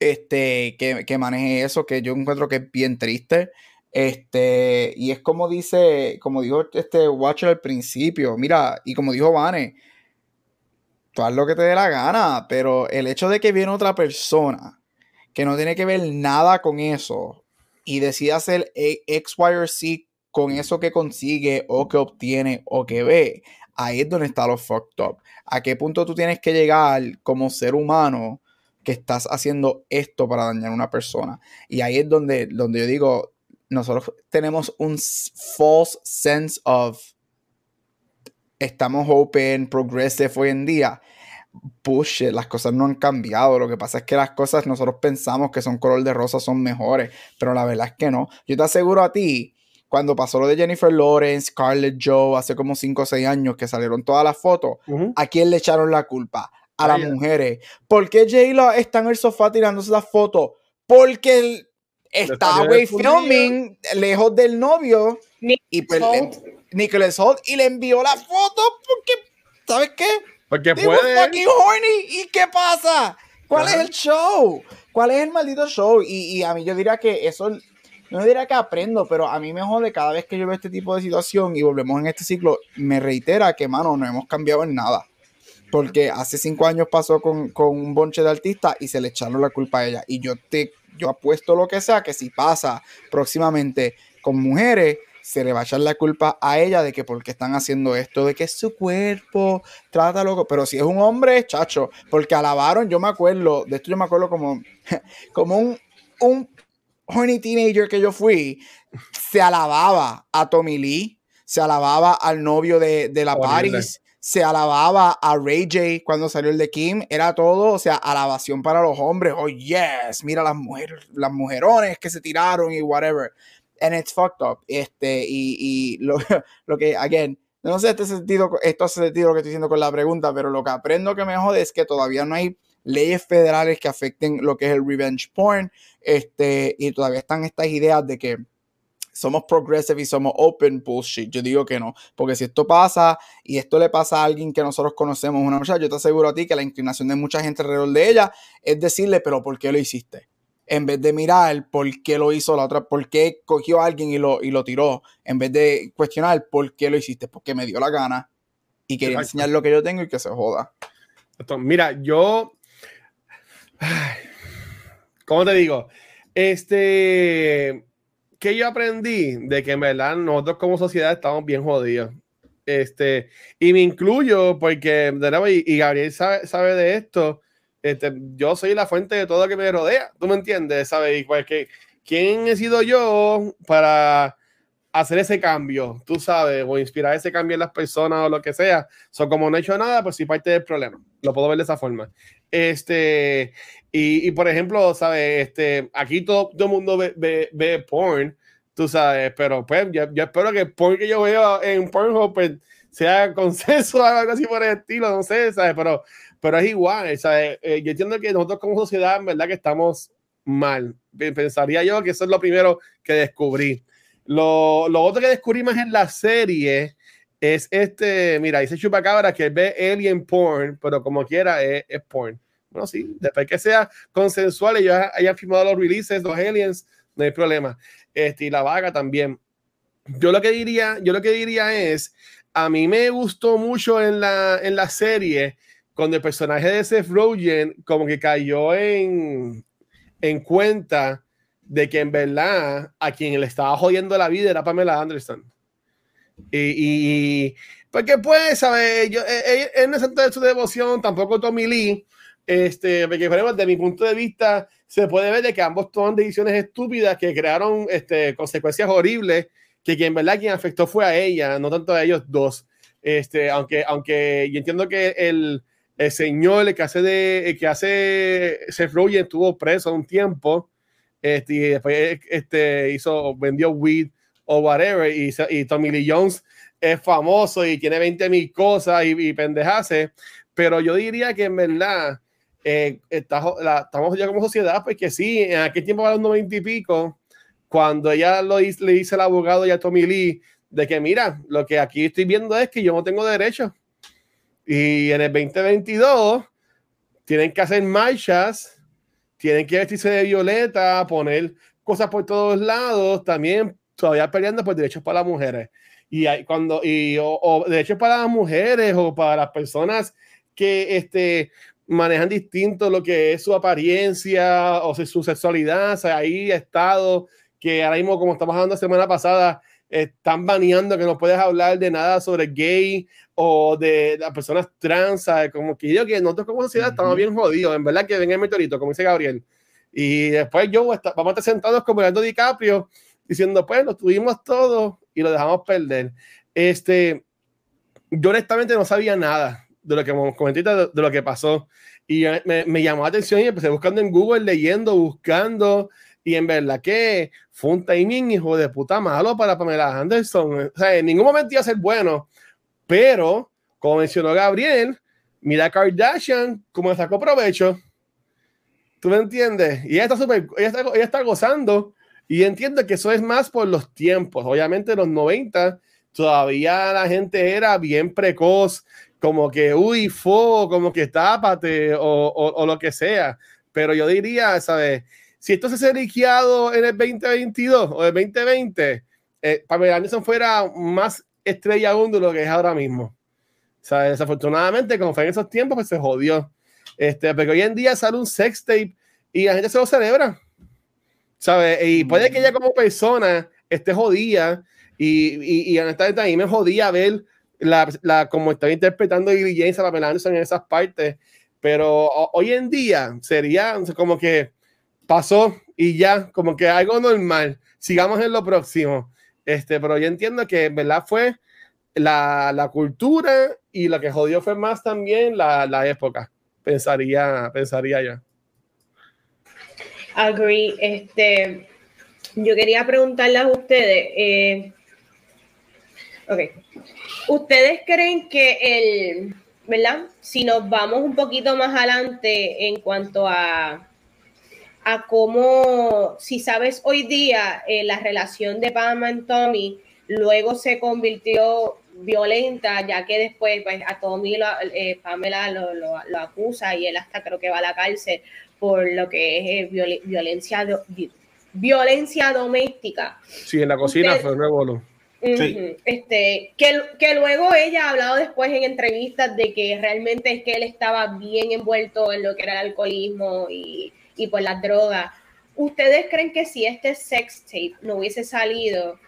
este, que, que maneje eso, que yo encuentro que es bien triste. Este, y es como dice, como dijo este Watcher al principio, mira, y como dijo Vane, tú haz lo que te dé la gana, pero el hecho de que viene otra persona que no tiene que ver nada con eso y decide hacer X, Y o Z con eso que consigue o que obtiene o que ve, ahí es donde está lo fucked up. ¿A qué punto tú tienes que llegar como ser humano que estás haciendo esto para dañar a una persona? Y ahí es donde, donde yo digo, nosotros tenemos un false sense of estamos open, progressive hoy en día. Push, las cosas no han cambiado. Lo que pasa es que las cosas nosotros pensamos que son color de rosa, son mejores, pero la verdad es que no. Yo te aseguro a ti, cuando pasó lo de Jennifer Lawrence, Scarlett Joe, hace como 5 o 6 años que salieron todas las fotos, uh -huh. ¿a quién le echaron la culpa? A las mujeres. ¿Por qué J-Lo está en el sofá tirándose las fotos? Porque el, está güey filming lejos del novio Nick y pues, Holt. le- Nicholas Holt y le envió la foto porque ¿sabes qué? Porque They were puede. fucking horny y qué pasa? ¿Cuál es el show? ¿Cuál es el maldito show? Y, y a mí yo diría que eso no diría que aprendo, pero a mí me jode cada vez que yo veo este tipo de situación y volvemos en este ciclo, me reitera que, mano, no hemos cambiado en nada. Porque hace cinco años pasó con, con un bonche de artistas y se le echaron la culpa a ella. Y yo te yo apuesto lo que sea que si pasa próximamente con mujeres, se le va a echar la culpa a ella de que porque están haciendo esto, de que es su cuerpo, trátalo. Pero si es un hombre, chacho, porque alabaron, yo me acuerdo, de esto yo me acuerdo como, *laughs* como un, un horny teenager que yo fui, se alababa a Tommy Lee, se alababa al novio de, de la. Paris, se alababa a Ray J cuando salió el de Kim, era todo, o sea, alabación para los hombres, oh yes, mira las mujeres, las mujerones que se tiraron y whatever, and it's fucked up, este, y, y lo, *laughs* lo que, again, no sé este sentido, esto hace sentido lo que estoy diciendo con la pregunta, pero lo que aprendo que me jode es que todavía no hay leyes federales que afecten lo que es el revenge porn, este, y todavía están estas ideas de que somos progressive y somos open bullshit. Yo digo que no, porque si esto pasa y esto le pasa a alguien que nosotros conocemos, una muchacha, yo te aseguro a ti que la inclinación de mucha gente alrededor de ella es decirle, pero ¿por qué lo hiciste? En vez de mirar por qué lo hizo la otra, por qué cogió a alguien y lo, y lo tiró, en vez de cuestionar por qué lo hiciste, porque me dio la gana y quería Exacto. enseñar lo que yo tengo y que se joda. Esto, Mira, yo. ¿Cómo te digo? Este. Que yo aprendí de que en verdad nosotros como sociedad estamos bien jodidos. Este, y me incluyo porque, de nuevo, y, y Gabriel sabe, sabe de esto. Este, yo soy la fuente de todo lo que me rodea. ¿Tú me entiendes? ¿Sabes? Y pues que, ¿quién he sido yo para hacer ese cambio? Tú sabes, o inspirar ese cambio en las personas o lo que sea. So, como no he hecho nada, pues sí parte del problema. Lo puedo ver de esa forma. Este, y, y por ejemplo, ¿sabes? Este, aquí todo el mundo ve, ve, ve porn, tú sabes, pero pues yo, yo, espero que el porn que yo veo en Pornhub pues, sea consenso o algo así por el estilo, no sé, ¿sabes? Pero, pero es igual, ¿sabes? Eh, yo entiendo que nosotros como sociedad, en verdad que estamos mal. Pensaría yo que eso es lo primero que descubrí. Lo, lo otro que descubrí más en la serie es este, mira, dice Chupacabra que ve alien porn, pero como quiera es, es porn. Bueno, sí, después que sea consensual ya hayan firmado los releases, los aliens, no hay problema. Este, y la vaga también. Yo lo que diría, yo lo que diría es, a mí me gustó mucho en la, en la serie cuando el personaje de Seth Rogen como que cayó en, en cuenta de que en verdad a quien le estaba jodiendo la vida era Pamela Anderson. Y, porque pues, ¿sabes? Yo, él, él no es santo de su devoción, tampoco Tommy Lee, este, porque por de mi punto de vista se puede ver de que ambos toman decisiones estúpidas que crearon este, consecuencias horribles, que quien, verdad, quien afectó fue a ella, no tanto a ellos dos. Este, aunque, aunque yo entiendo que el, el señor el que hace de el que hace Seth Rogen estuvo preso un tiempo este, y después este, hizo, vendió weed o whatever y, y Tommy Lee Jones es famoso y tiene 20 mil cosas y, y pendejase, pero yo diría que en verdad eh, está, la, estamos ya como sociedad, pues que sí, en aquel tiempo a los 90 y pico, cuando ella lo, le dice al abogado y a Tommy Lee de que mira, lo que aquí estoy viendo es que yo no tengo derecho. Y en el 2022 tienen que hacer marchas, tienen que vestirse de violeta, poner cosas por todos lados, también todavía peleando por derechos para las mujeres. Y hay, cuando, y, o, o derechos para las mujeres o para las personas que este, manejan distinto lo que es su apariencia o su sexualidad. O sea, ahí estado que ahora mismo, como estamos hablando la semana pasada, están baneando que no puedes hablar de nada sobre gay o de las personas trans, ¿sabes? como que yo que nosotros como sociedad estamos bien jodidos, en verdad que ven el meteorito, como dice Gabriel. Y después yo vamos a estar sentados como Leonardo DiCaprio diciendo, pues lo tuvimos todo y lo dejamos perder. Este, yo honestamente no sabía nada de lo que comenté de, de lo que pasó y me, me, llamó la atención y empecé buscando en Google, leyendo, buscando y en verdad que fue un timing hijo de puta malo para Pamela Anderson. O sea, en ningún momento iba a ser bueno, pero como mencionó Gabriel, mira Kardashian como sacó provecho. ¿Tú me entiendes? Y ella está súper, ella está, ella está gozando y entiendo que eso es más por los tiempos. Obviamente en los 90 todavía la gente era bien precoz, como que, uy, fo, como que tápate o, o, o, lo que sea. Pero yo diría, ¿sabes? Si esto se ha liqueado en el 2022 o el 2020, eh, Pamela Anderson fuera más estrella aún de lo que es ahora mismo. O desafortunadamente, como fue en esos tiempos, pues se jodió. Este, pero hoy en día sale un sex tape y la gente se lo celebra. ¿Sabes? Y puede que ella como persona esté jodida y, y, y honestamente a mí me jodía ver la, la, como estaba interpretando Lily James a Pamela Anderson en esas partes, pero hoy en día sería como que pasó y ya, como que algo normal, sigamos en lo próximo. Este, pero yo entiendo que verdad fue la, la cultura y lo que jodió fue más también la, la época, pensaría, pensaría yo. Agree. Este, yo quería preguntarles a ustedes, eh, ok, ¿Ustedes creen que el, ¿verdad? Si nos vamos un poquito más adelante en cuanto a, a cómo, si sabes hoy día eh, la relación de Pamela y Tommy luego se convirtió violenta, ya que después pues, a Tommy lo, eh, Pamela lo, lo, lo, acusa y él hasta creo que va a la cárcel por lo que es eh, viol violencia, do violencia doméstica. Sí, en la cocina Usted, fue nuevo. Uh -huh. este, que, que, luego ella ha hablado después en entrevistas de que realmente es que él estaba bien envuelto en lo que era el alcoholismo y, y por las drogas. ¿Ustedes creen que si este sex tape no hubiese salido,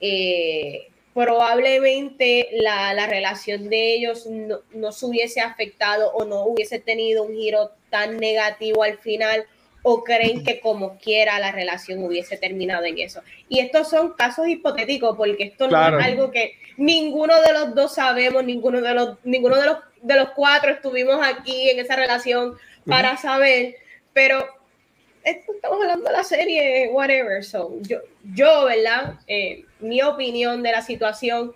eh, probablemente la, la, relación de ellos no, no, se hubiese afectado o no hubiese tenido un giro tan negativo al final? o creen que como quiera la relación hubiese terminado en eso. Y estos son casos hipotéticos porque esto Claro. no es algo que ninguno de los dos sabemos, ninguno de los, ninguno de los, de los cuatro estuvimos aquí en esa relación para saber, pero esto estamos hablando de la serie, whatever. So, yo, yo ¿verdad? Eh, mi opinión de la situación,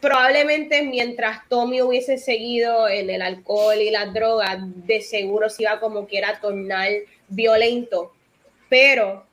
probablemente mientras Tommy hubiese seguido en el alcohol y las drogas, de seguro se iba como quiera tornar violento, pero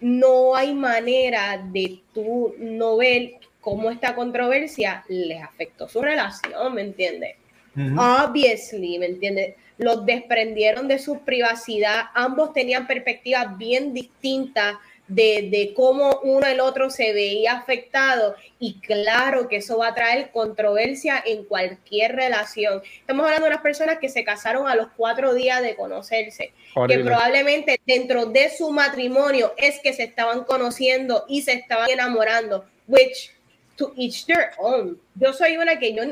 no hay manera de tú no ver cómo esta controversia les afectó su relación, ¿me entiendes? Obviously, ¿me entiendes? Los desprendieron de su privacidad, ambos tenían perspectivas bien distintas de, de cómo uno el otro se veía afectado y claro que eso va a traer controversia en cualquier relación. Estamos hablando de unas personas que se casaron a los cuatro días de conocerse, que probablemente dentro de su matrimonio es que se estaban conociendo y se estaban enamorando, which to each their own. Yo soy una que yo,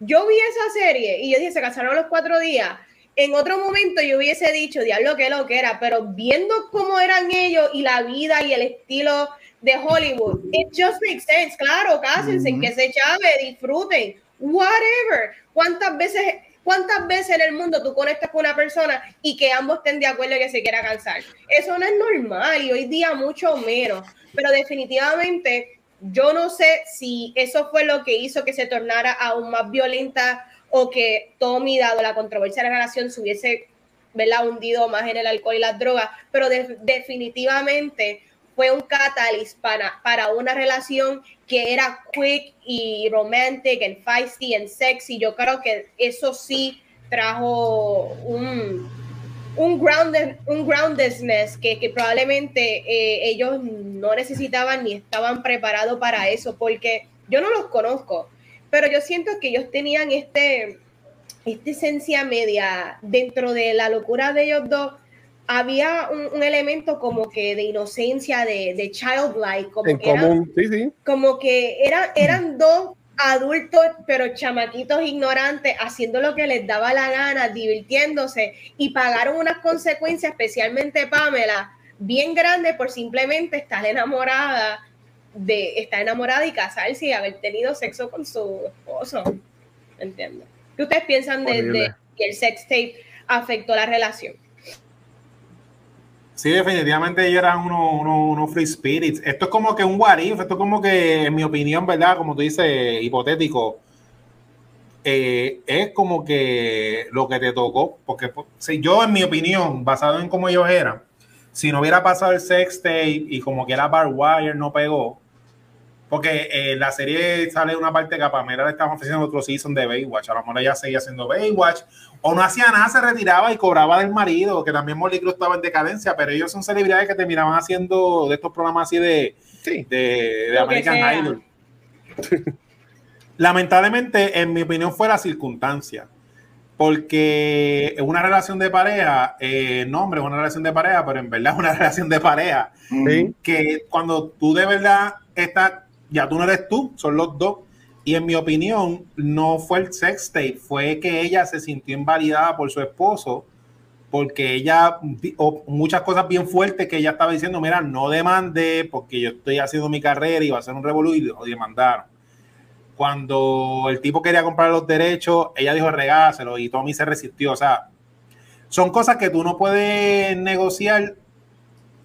yo vi esa serie y yo dije, se casaron a los cuatro días. En otro momento yo hubiese dicho, diablo, que lo que era, pero viendo cómo eran ellos y la vida y el estilo de Hollywood, it just makes sense. Claro, cásense, Ujú. que se chave, disfruten, whatever. ¿Cuántas veces, cuántas veces en el mundo tú conectas con una persona y que ambos estén de acuerdo que se quiera cansar? Eso no es normal y hoy día mucho menos. Pero definitivamente yo no sé si eso fue lo que hizo que se tornara aún más violenta o que Tommy, dado la controversia de la relación, se hubiese ¿verdad? hundido más en el alcohol y las drogas, pero de- definitivamente fue un catalyst para, para una relación que era quick y romantic and feisty and sexy. Yo creo que eso sí trajo un, un, grounded, un groundedness que, que probablemente eh, ellos no necesitaban ni estaban preparados para eso, porque yo no los conozco, pero yo siento que ellos tenían este, esta esencia media dentro de la locura de ellos dos. Había un, un elemento como que de inocencia, de, de childlike, como En que eran- común, sí, sí. como que eran, eran dos adultos, pero chamaquitos ignorantes, haciendo lo que les daba la gana, divirtiéndose, y pagaron unas consecuencias, especialmente Pamela, bien grandes por simplemente estar enamorada de estar enamorada y casarse y haber tenido sexo con su esposo. ¿Me entiendes? ¿Qué ustedes piensan de, que el sex tape afectó la relación? Sí, definitivamente ellos eran unos uno, uno free spirits. Esto es como que un what if, esto es como que, en mi opinión, ¿verdad? Como tú dices, hipotético, eh, es como que lo que te tocó, porque pues, si yo, en mi opinión, basado en cómo ellos eran, si no hubiera pasado el sex tape y como que era Bar Wire no pegó, porque eh, en la serie sale una parte que a Pamela le estaban ofreciendo otro season de Baywatch, a lo mejor ella seguía haciendo Baywatch, o no hacía nada, se retiraba y cobraba del marido, que también Molly Cruz estaba en decadencia, pero ellos son celebridades que terminaban haciendo de estos programas así de, Sí. de, American. Idol. Lamentablemente, en mi opinión, fue la circunstancia. Porque una relación de pareja, eh, no, hombre, es una relación de pareja, pero en verdad es una *laughs* relación de pareja Sí. que cuando tú de verdad estás, ya tú no eres tú, son los dos. Y en mi opinión, no fue el sex fue que ella se sintió invalidada por su esposo, porque ella, o muchas cosas bien fuertes que ella estaba diciendo, mira, no demande, porque yo estoy haciendo mi carrera y va a ser un revolú y demandaron. Cuando el tipo quería comprar los derechos, ella dijo regáselo y Tommy se resistió. O sea, son cosas que tú no puedes negociar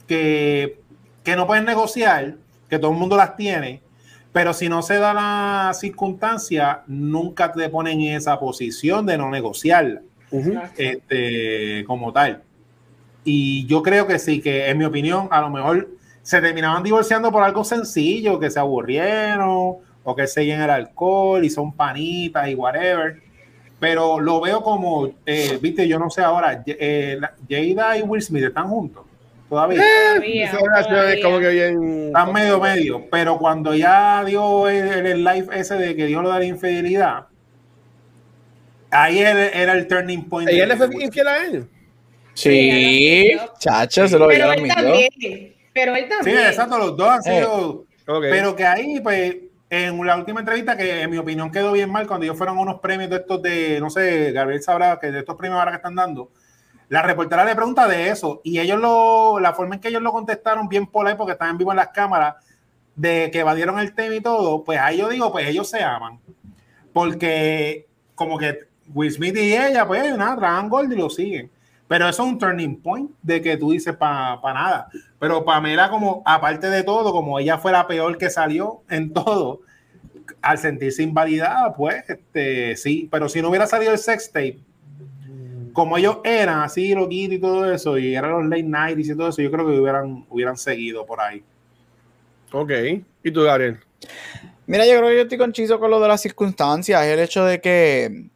que, que no pueden negociar, que todo el mundo las tiene, pero si no se da la circunstancia, nunca te ponen en esa posición de no negociarla, Ujú. este, como tal. Y yo creo que sí, que en mi opinión, a lo mejor se terminaban divorciando por algo sencillo, que se aburrieron, o que se el alcohol y son panitas y whatever. Pero lo veo como, eh, viste, yo no sé ahora, eh, Jada y Will Smith están juntos todavía. Todavía, Esa relación es todavía. como que bien. Están medio medio, pero cuando ya dio el, el live ese de que dio lo de la infidelidad, ahí era, era el turning point. ¿Ella le fue infiel a él? Sí, chacho, se lo Pero él también. Pero él Sí, también. exacto, los dos han Eh. sido. Pero que ahí, pues, en la última entrevista, que en mi opinión quedó bien mal, cuando ellos fueron a unos premios de estos de, no sé, Gabriel sabrá que de estos premios ahora que están dando, la reportera le pregunta de eso y ellos lo, la forma en que ellos lo contestaron bien por ahí porque estaban en vivo en las cámaras, de que evadieron el tema y todo, pues ahí yo digo, pues ellos se aman. Porque como que Will Smith y ella, pues nada, tragan gold y lo siguen. Pero eso es un turning point de que tú dices para nada. Pero Pamela, como aparte de todo, como ella fue la peor que salió en todo, al sentirse invalidada, pues este, sí. Pero si no hubiera salido el sex tape, como ellos eran así, loquitos y todo eso, y eran los late night y todo eso, yo creo que hubieran, hubieran seguido por ahí. Ok. ¿Y tú, Gabriel? Mira, yo creo que yo estoy conchizo con lo de las circunstancias. El hecho de que.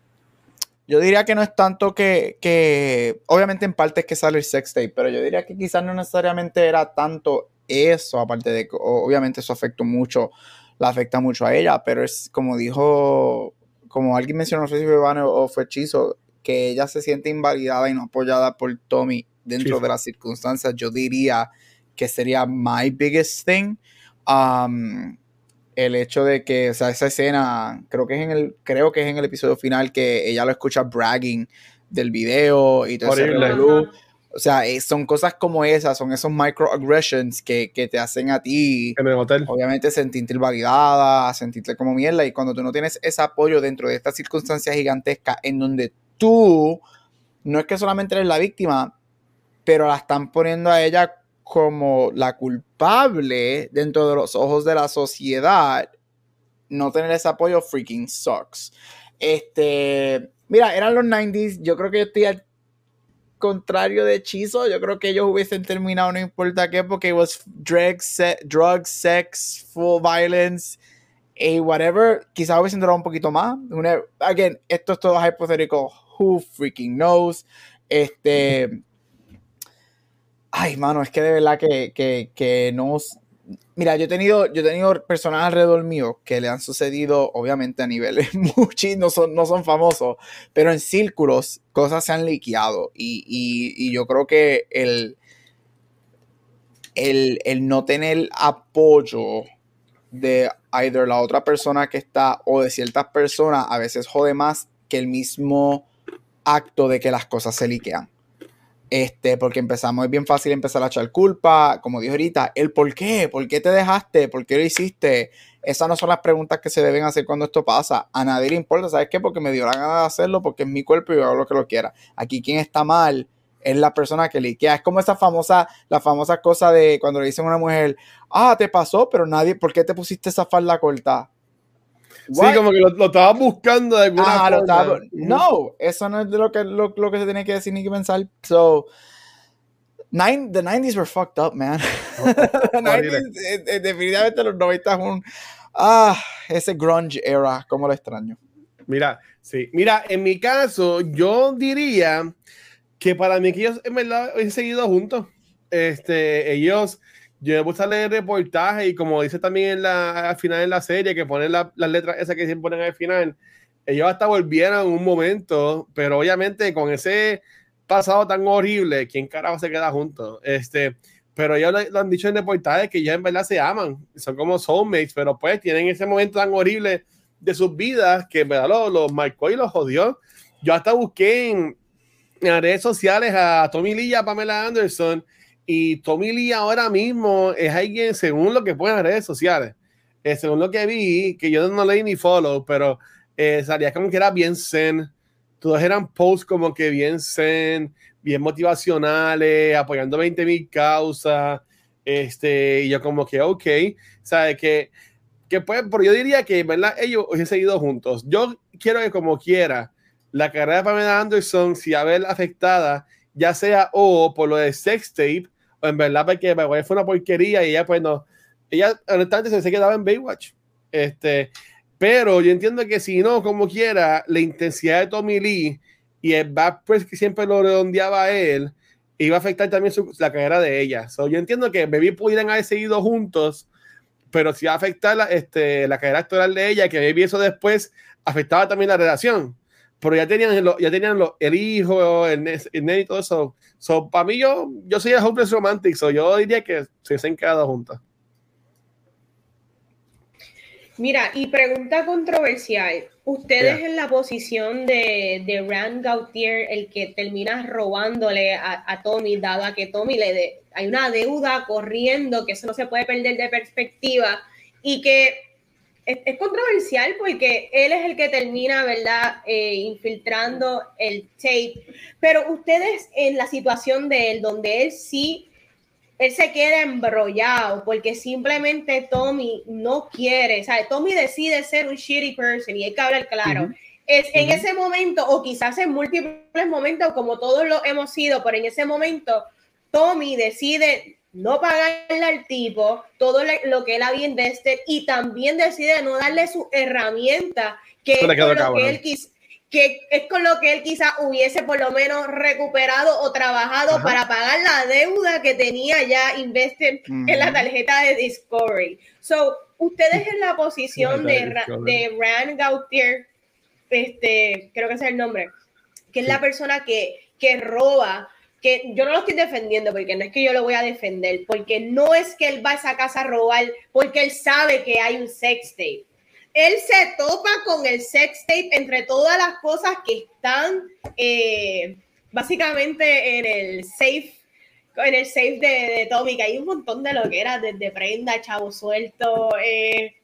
Yo diría que no es tanto que, que. Obviamente, en parte es que sale el sex tape, pero yo diría que quizás no necesariamente era tanto eso, aparte de que obviamente eso afectó mucho, la afecta mucho a ella, pero es como dijo, como alguien mencionó, no sé si fue o fue Chizo, que ella se siente invalidada y no apoyada por Tommy dentro de las circunstancias. Yo diría que sería my biggest thing Um, el hecho de que, o sea, esa escena, creo que es en el, creo que es en el episodio final que ella lo escucha bragging del video y todo eso. O sea, eh, son cosas como esas, son esos microaggressions que, que te hacen a ti, en el hotel. obviamente, sentirte validada, sentirte como mierda. Y cuando tú no tienes ese apoyo dentro de estas circunstancias gigantescas en donde tú no es que solamente eres la víctima, pero la están poniendo a ella como la culpable dentro de los ojos de la sociedad, no tener ese apoyo freaking sucks. Este, mira, eran los 90s, yo creo que yo estoy al contrario de Chizo, yo creo que ellos hubiesen terminado no importa qué, porque it was drugs, drugs sex, full violence, y whatever, quizás hubiesen durado un poquito más. again, esto es todo hipotético, who freaking knows. Este, Ay, mano, es que de verdad que, que, que no. Mira, yo he tenido, yo he tenido personas alrededor mío que le han sucedido, obviamente a niveles *laughs* muchos, no son, no son famosos, pero en círculos cosas se han liqueado. Y, y, y yo creo que el, el, el, no tener apoyo de either la otra persona que está o de ciertas personas a veces jode más que el mismo acto de que las cosas se liquean. Este, porque empezamos, es bien fácil empezar a echar culpa, como dijo ahorita, el por qué, por qué te dejaste, por qué lo hiciste. Esas no son las preguntas que se deben hacer cuando esto pasa. A nadie le importa, ¿sabes qué? Porque me dio la gana de hacerlo, porque es mi cuerpo y yo hago lo que lo quiera. Aquí quien está mal es la persona que liquea. Es como esa famosa, la famosa cosa de cuando le dicen a una mujer, ah, te pasó, pero nadie, ¿por qué te pusiste esa falda corta? Sí, como que lo, lo estabas buscando de alguna ah, forma. No, eso no es de lo que, lo, lo, que se tiene que decir ni que pensar. So, nine, the 90s were fucked up, man. *laughs* 90s, eh, eh, definitivamente los 90 es un. Ah, ese grunge era, como lo extraño. Mira, sí. Mira, en mi caso, yo diría que para mí que ellos en verdad han seguido juntos. Este, ellos yo me puse a leer reportajes y como dice también en la, al final de la serie, que ponen las letras esas que siempre ponen al final, ellos hasta volvieron en un momento, pero obviamente con ese pasado tan horrible, ¿quién carajo se queda juntos? Este, pero ellos lo, han dicho en reportajes que ya en verdad se aman, son como soulmates, pero pues tienen ese momento tan horrible de sus vidas que en verdad los lo marcó y los jodió. Yo hasta busqué en, en redes sociales a Tommy Lee y a Pamela Anderson y Tommy Lee ahora mismo es alguien, según lo que ponen en redes sociales, eh, según lo que vi, que yo no leí ni follow, pero eh, salía como que era bien zen. Todos eran posts como que bien zen, bien motivacionales, apoyando 20 mil causas. Este, y yo como que, ok, ¿sabes? Que, que pues, pero yo diría que, ¿verdad? Ellos han seguido juntos. Yo quiero que como quiera, la carrera de Pamela Anderson, si a ver afectada, ya sea o por lo de sex tape, en verdad porque fue una porquería y ella pues no, ella honestamente se quedaba en Baywatch. Este, pero yo entiendo que si no, como quiera, la intensidad de Tommy Lee y el back pues que siempre lo redondeaba a él, iba a afectar también la carrera de ella. So, yo entiendo que Baby pudieran haber seguido juntos, pero si va a afectar la, este, la carrera actoral de ella, que Baby eso después afectaba también la relación pero ya tenían, ya tenían el hijo, el, el y todo eso. So, para mí, yo, yo soy el hopeless romantic, so yo diría que se han quedado juntas. Mira, y pregunta controversial. ustedes en la posición de, de Rand Gautier, el que termina robándole a, Tommy, dado a que Tommy le de, hay una deuda corriendo, que eso no se puede perder de perspectiva, y que es, controversial porque él es el que termina, ¿verdad?, eh, infiltrando el tape, pero ustedes en la situación de él, donde él sí él se queda embrollado porque simplemente Tommy no quiere, o sea, Tommy decide ser un shitty person y hay que hablar claro. Es en ese momento, o quizás en múltiples momentos, como todos lo hemos sido, pero en ese momento, Tommy decide no pagarle al tipo todo lo que él había invested y también decide no darle su herramienta que, es lo que él quiso que es con lo que él quizá hubiese por lo menos recuperado o trabajado para pagar la deuda que tenía ya invested en la tarjeta de Discovery. So, ustedes en la posición de, de Rand Gautier, este, creo que ese es el nombre, que es la persona que, que roba que yo no lo estoy defendiendo porque no es que yo lo voy a defender, porque no es que él va a esa casa a robar, porque él sabe que hay un sex tape él se topa con el sex tape entre todas las cosas que están eh, básicamente en el safe en el safe de, Tommy, que hay un montón de lo que era, desde prenda, chavo suelto, eh,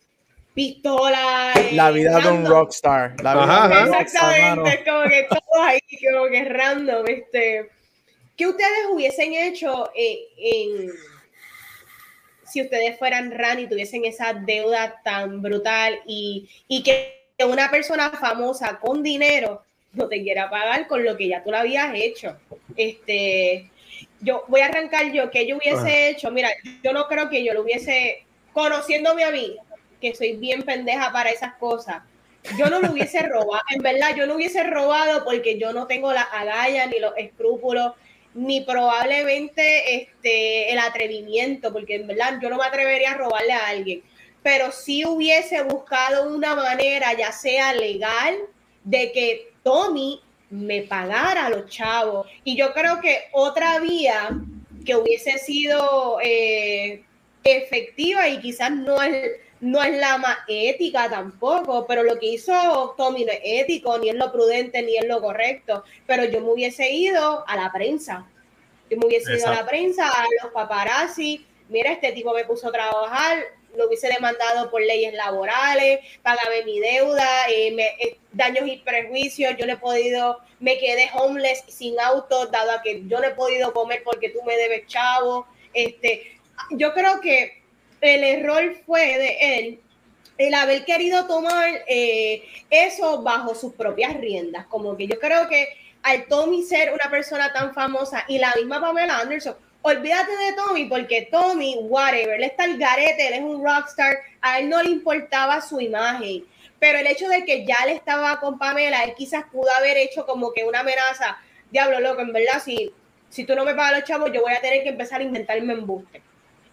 pistola. Eh, la vida de un rockstar. La vida Exactamente, es como que todo ahí, como que random. Este, ¿Qué ustedes hubiesen hecho en si ustedes fueran RAN y tuviesen esa deuda tan brutal y, y que una persona famosa con dinero no te quiera pagar con lo que ya tú lo habías hecho. Este, yo voy a arrancar yo, que yo hubiese hecho, mira, yo no creo que yo lo hubiese, conociéndome a mí, que soy bien pendeja para esas cosas, yo no lo hubiese *laughs* robado, en verdad, yo no hubiese robado porque yo no tengo la agallas ni los escrúpulos ni probablemente este, el atrevimiento, porque en verdad yo no me atrevería a robarle a alguien, pero sí hubiese buscado una manera, ya sea legal, de que Tommy me pagara a los chavos. Y yo creo que otra vía que hubiese sido eh, efectiva y quizás no es no es la más ética tampoco, pero lo que hizo Tommy no es ético, ni es lo prudente, ni es lo correcto. Pero yo me hubiese ido a la prensa. Yo me hubiese ido a la prensa, a los paparazzi. Mira, este tipo me puso a trabajar, lo hubiese demandado por leyes laborales, págame mi deuda, eh, eh, daños y prejuicios, yo no he podido, me quedé homeless sin auto, dado a que yo no he podido comer porque tú me debes chavo. Este, yo creo que el error fue de él el haber querido tomar eh, eso bajo sus propias riendas. Como que yo creo que al Tommy ser una persona tan famosa y la misma Pamela Anderson, olvídate de Tommy porque Tommy, whatever, él está el garete, él es un rockstar, a él no le importaba su imagen. Pero el hecho de que ya le estaba con Pamela, él quizás pudo haber hecho como que una amenaza, diablo loco, en verdad, si, si tú no me pagas los chavos, yo voy a tener que empezar a inventarme embuste.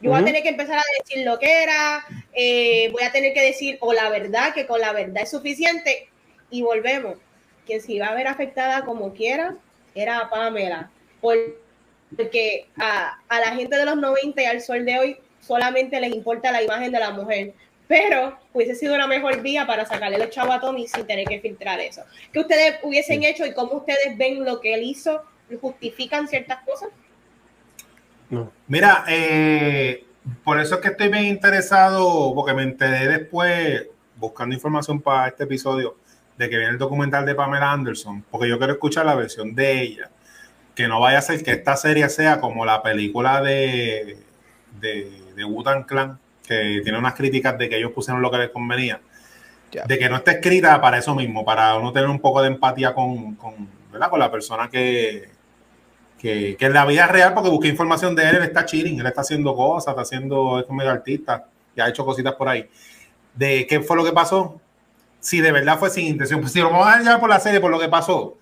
Yo voy a tener que empezar a decir lo que era, eh, voy a tener que decir o la verdad, que con la verdad es suficiente, y volvemos. Que si iba a ver afectada como quiera, era Pamela. Porque a, a la gente de los 90 y al sol de hoy solamente les importa la imagen de la mujer. Pero hubiese sido una mejor vía para sacarle los chavos a Tommy sin tener que filtrar eso. ¿Qué ustedes hubiesen hecho y cómo ustedes ven lo que él hizo? ¿Justifican ciertas cosas? Mira, eh, por eso es que estoy bien interesado, porque me enteré después, buscando información para este episodio, de que viene el documental de Pamela Anderson, porque yo quiero escuchar la versión de ella. Que no vaya a ser que esta serie sea como la película de, de, de Wutan Clan, que tiene unas críticas de que ellos pusieron lo que les convenía. De que no esté escrita para eso mismo, para uno tener un poco de empatía con, con, con la persona que, que, en la vida real, porque busqué información de él, él está chilling, él está haciendo cosas, está haciendo, es como medio artista, y ha hecho cositas por ahí. De qué fue lo que pasó, si de verdad fue sin intención, pues si lo vamos a llevar por la serie, por lo que pasó,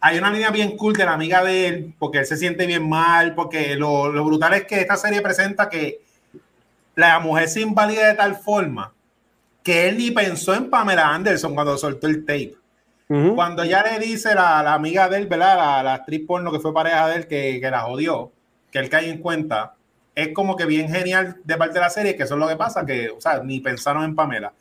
hay una línea bien cool de la amiga de él, porque él se siente bien mal, porque lo, lo brutal es que esta serie presenta que la mujer se invalida de tal forma que él ni pensó en Pamela Anderson cuando soltó el tape. Cuando ya le dice la, la, amiga de él, ¿verdad? La, la actriz porno que fue pareja de él, que, que la jodió, que él cae en cuenta, es como que bien genial de parte de la serie, que eso es lo que pasa, que, o sea, ni pensaron en Pamela.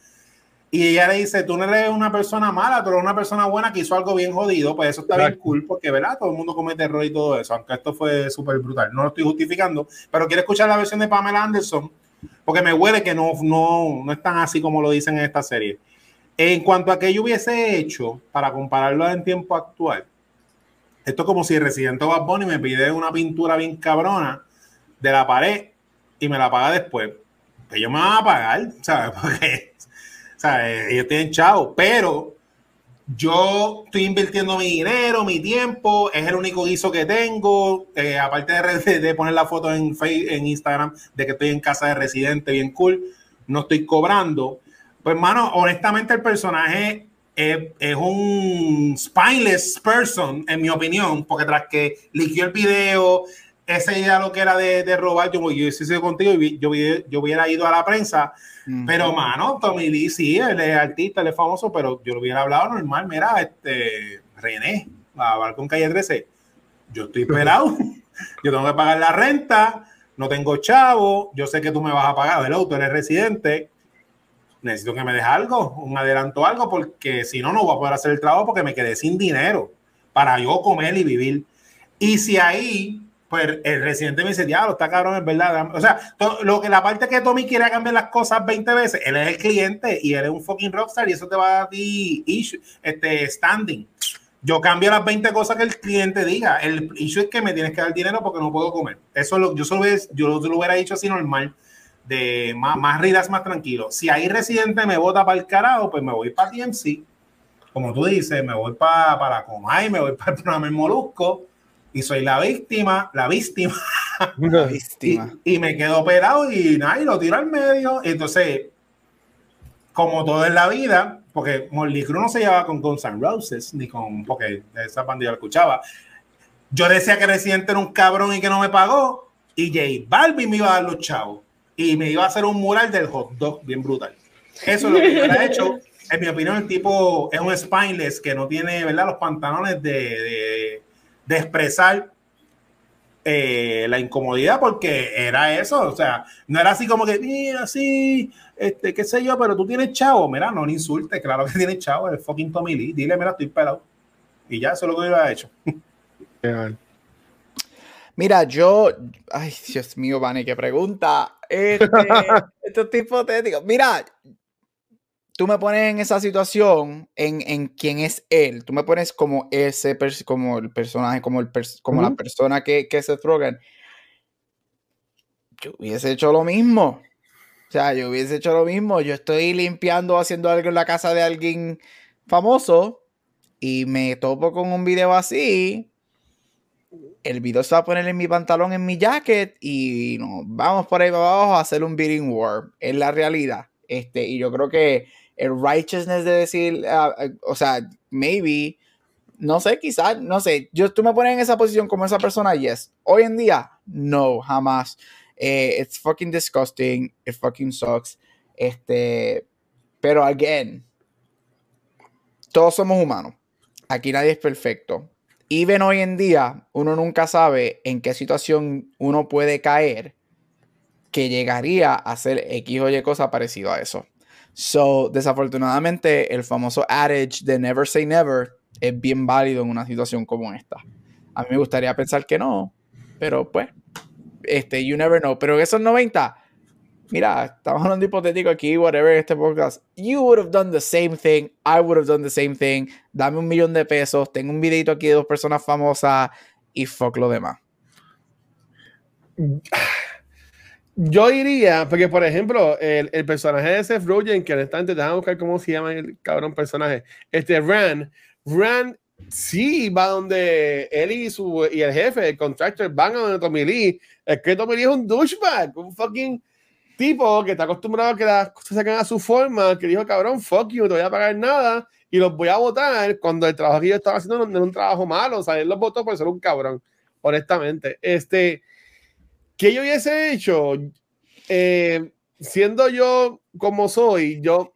Y ella le dice, tú no eres una persona mala, tú eres una persona buena que hizo algo bien jodido, pues eso está bien cool, porque, ¿verdad? Todo el mundo comete error y todo eso, aunque esto fue súper brutal. No lo estoy justificando, pero quiero escuchar la versión de Pamela Anderson, porque me huele que no, no, no es tan así como lo dicen en esta serie. En cuanto a que yo hubiese hecho, para compararlo en tiempo actual, esto es como si el Residente Bad Bunny me pide una pintura bien cabrona de la pared y me la paga después. Que yo me van a pagar, *laughs* ¿sabes? Porque sea, ellos tienen chavo, pero yo estoy invirtiendo mi dinero, mi tiempo, es el único guiso que tengo, eh, aparte de, de, poner la foto en, Facebook, en Instagram de que estoy en casa de residente, bien cool, no estoy cobrando. Pues, hermano, honestamente el personaje es, es, un spineless person, en mi opinión, porque tras que liquió el video, esa idea lo que era de, de robar, yo, yo hice contigo y yo, yo hubiera ido a la prensa pero, mano, Tommy Lee sí, él es artista, él es famoso, pero yo lo hubiera hablado normal. Mira, este, René, a hablar con calle 13. Yo estoy *laughs* pelado, yo tengo que pagar la renta, no tengo chavo, yo sé que tú me vas a pagar, el auto, eres residente. Necesito que me dejes algo, un adelanto, algo, porque si no, no voy a poder hacer el trabajo porque me quedé sin dinero para yo comer y vivir. Y si ahí pues el residente me dice, diablo, está cabrón, es verdad. O sea, lo que la parte que Tommy quiere cambiar las cosas 20 veces, él es el cliente y él es un fucking rockstar y eso te va a dar issue, este standing. Yo cambio las 20 cosas que el cliente diga. El issue es que me tienes que dar dinero porque no puedo comer. Eso lo, yo solo yo lo, hubiera dicho así normal, de más, más ridas, más tranquilo. Si hay residente me vota para el carajo, pues me voy para TMC. Como tú dices, me voy para, para Comay, me voy *laughs* para el programa Molusco y soy la víctima, la víctima. *laughs* Y, me quedo operado y nada, y lo tiro al medio. Entonces, como todo en la vida, porque Molly Cruz no se llevaba con Guns N' Roses, ni con, porque esa pandilla lo escuchaba. Yo decía que Residente era un cabrón y que no me pagó, y J Balvin me iba a dar los chavos, y me iba a hacer un mural del hot dog bien brutal. Eso es lo que yo he hecho. *laughs* En mi opinión, el tipo es un spineless que no tiene, ¿verdad? Los pantalones de de expresar eh, la incomodidad porque era eso, o sea, no era así como que, mira, así, este, qué sé yo, pero tú tienes chavo, mira, no le insultes, claro que tienes chavo, el fucking Tommy Lee, dile, mira, estoy pelado. Y ya, eso es lo que yo he hecho. Mira, yo, ay, Dios mío, Vani, qué pregunta. Este, esto es hipotético. Mira, tú me pones en esa situación, en, en quién es él, tú me pones como ese, como el personaje, como, el como la persona que, que se Rogen, yo hubiese hecho lo mismo. O sea, yo hubiese hecho lo mismo. Yo estoy limpiando, haciendo algo en la casa de alguien famoso y me topo con un video así. El video se va a poner en mi pantalón, en mi jacket y nos vamos por ahí abajo a hacer un beating war. Es la realidad. Este, y yo creo que el righteousness de decir, ah, o sea, maybe, no sé, quizás, no sé, yo, tú me pones en esa posición como esa persona, yes. Hoy en día, no, jamás. Eh, it's fucking disgusting, it fucking sucks. Este, pero again, todos somos humanos. Aquí nadie es perfecto. Even hoy en día, uno nunca sabe en qué situación uno puede caer que llegaría a hacer X o Y cosa parecido a eso. So, desafortunadamente, el famoso adage de never say never es bien válido en una situación como esta. A mí me gustaría pensar que no, pero pues, este, you never know. Pero esos 90, mira, estamos hablando hipotético aquí, whatever, este podcast. You would have done the same thing. I would have done the same thing. Dame un millón de pesos. Tengo un videito aquí de dos personas famosas y fuck lo demás. *sighs* Yo iría, porque por ejemplo, el, personaje de Seth Rogen, que honestamente, déjame buscar cómo se llama el cabrón personaje, este Ran, Ran sí va donde él y, su, y el jefe, el contractor, van a donde Tommy Lee. Es que Tommy Lee es un douchebag, un fucking tipo que está acostumbrado a que las cosas se sacan a su forma, que dijo, cabrón, fuck you, no te voy a pagar nada y los voy a votar cuando el trabajo que yo estaba haciendo no, era un trabajo malo, o sea, él los votó por ser un cabrón, honestamente. Este, ¿Qué yo hubiese hecho? Eh, siendo yo como soy, yo,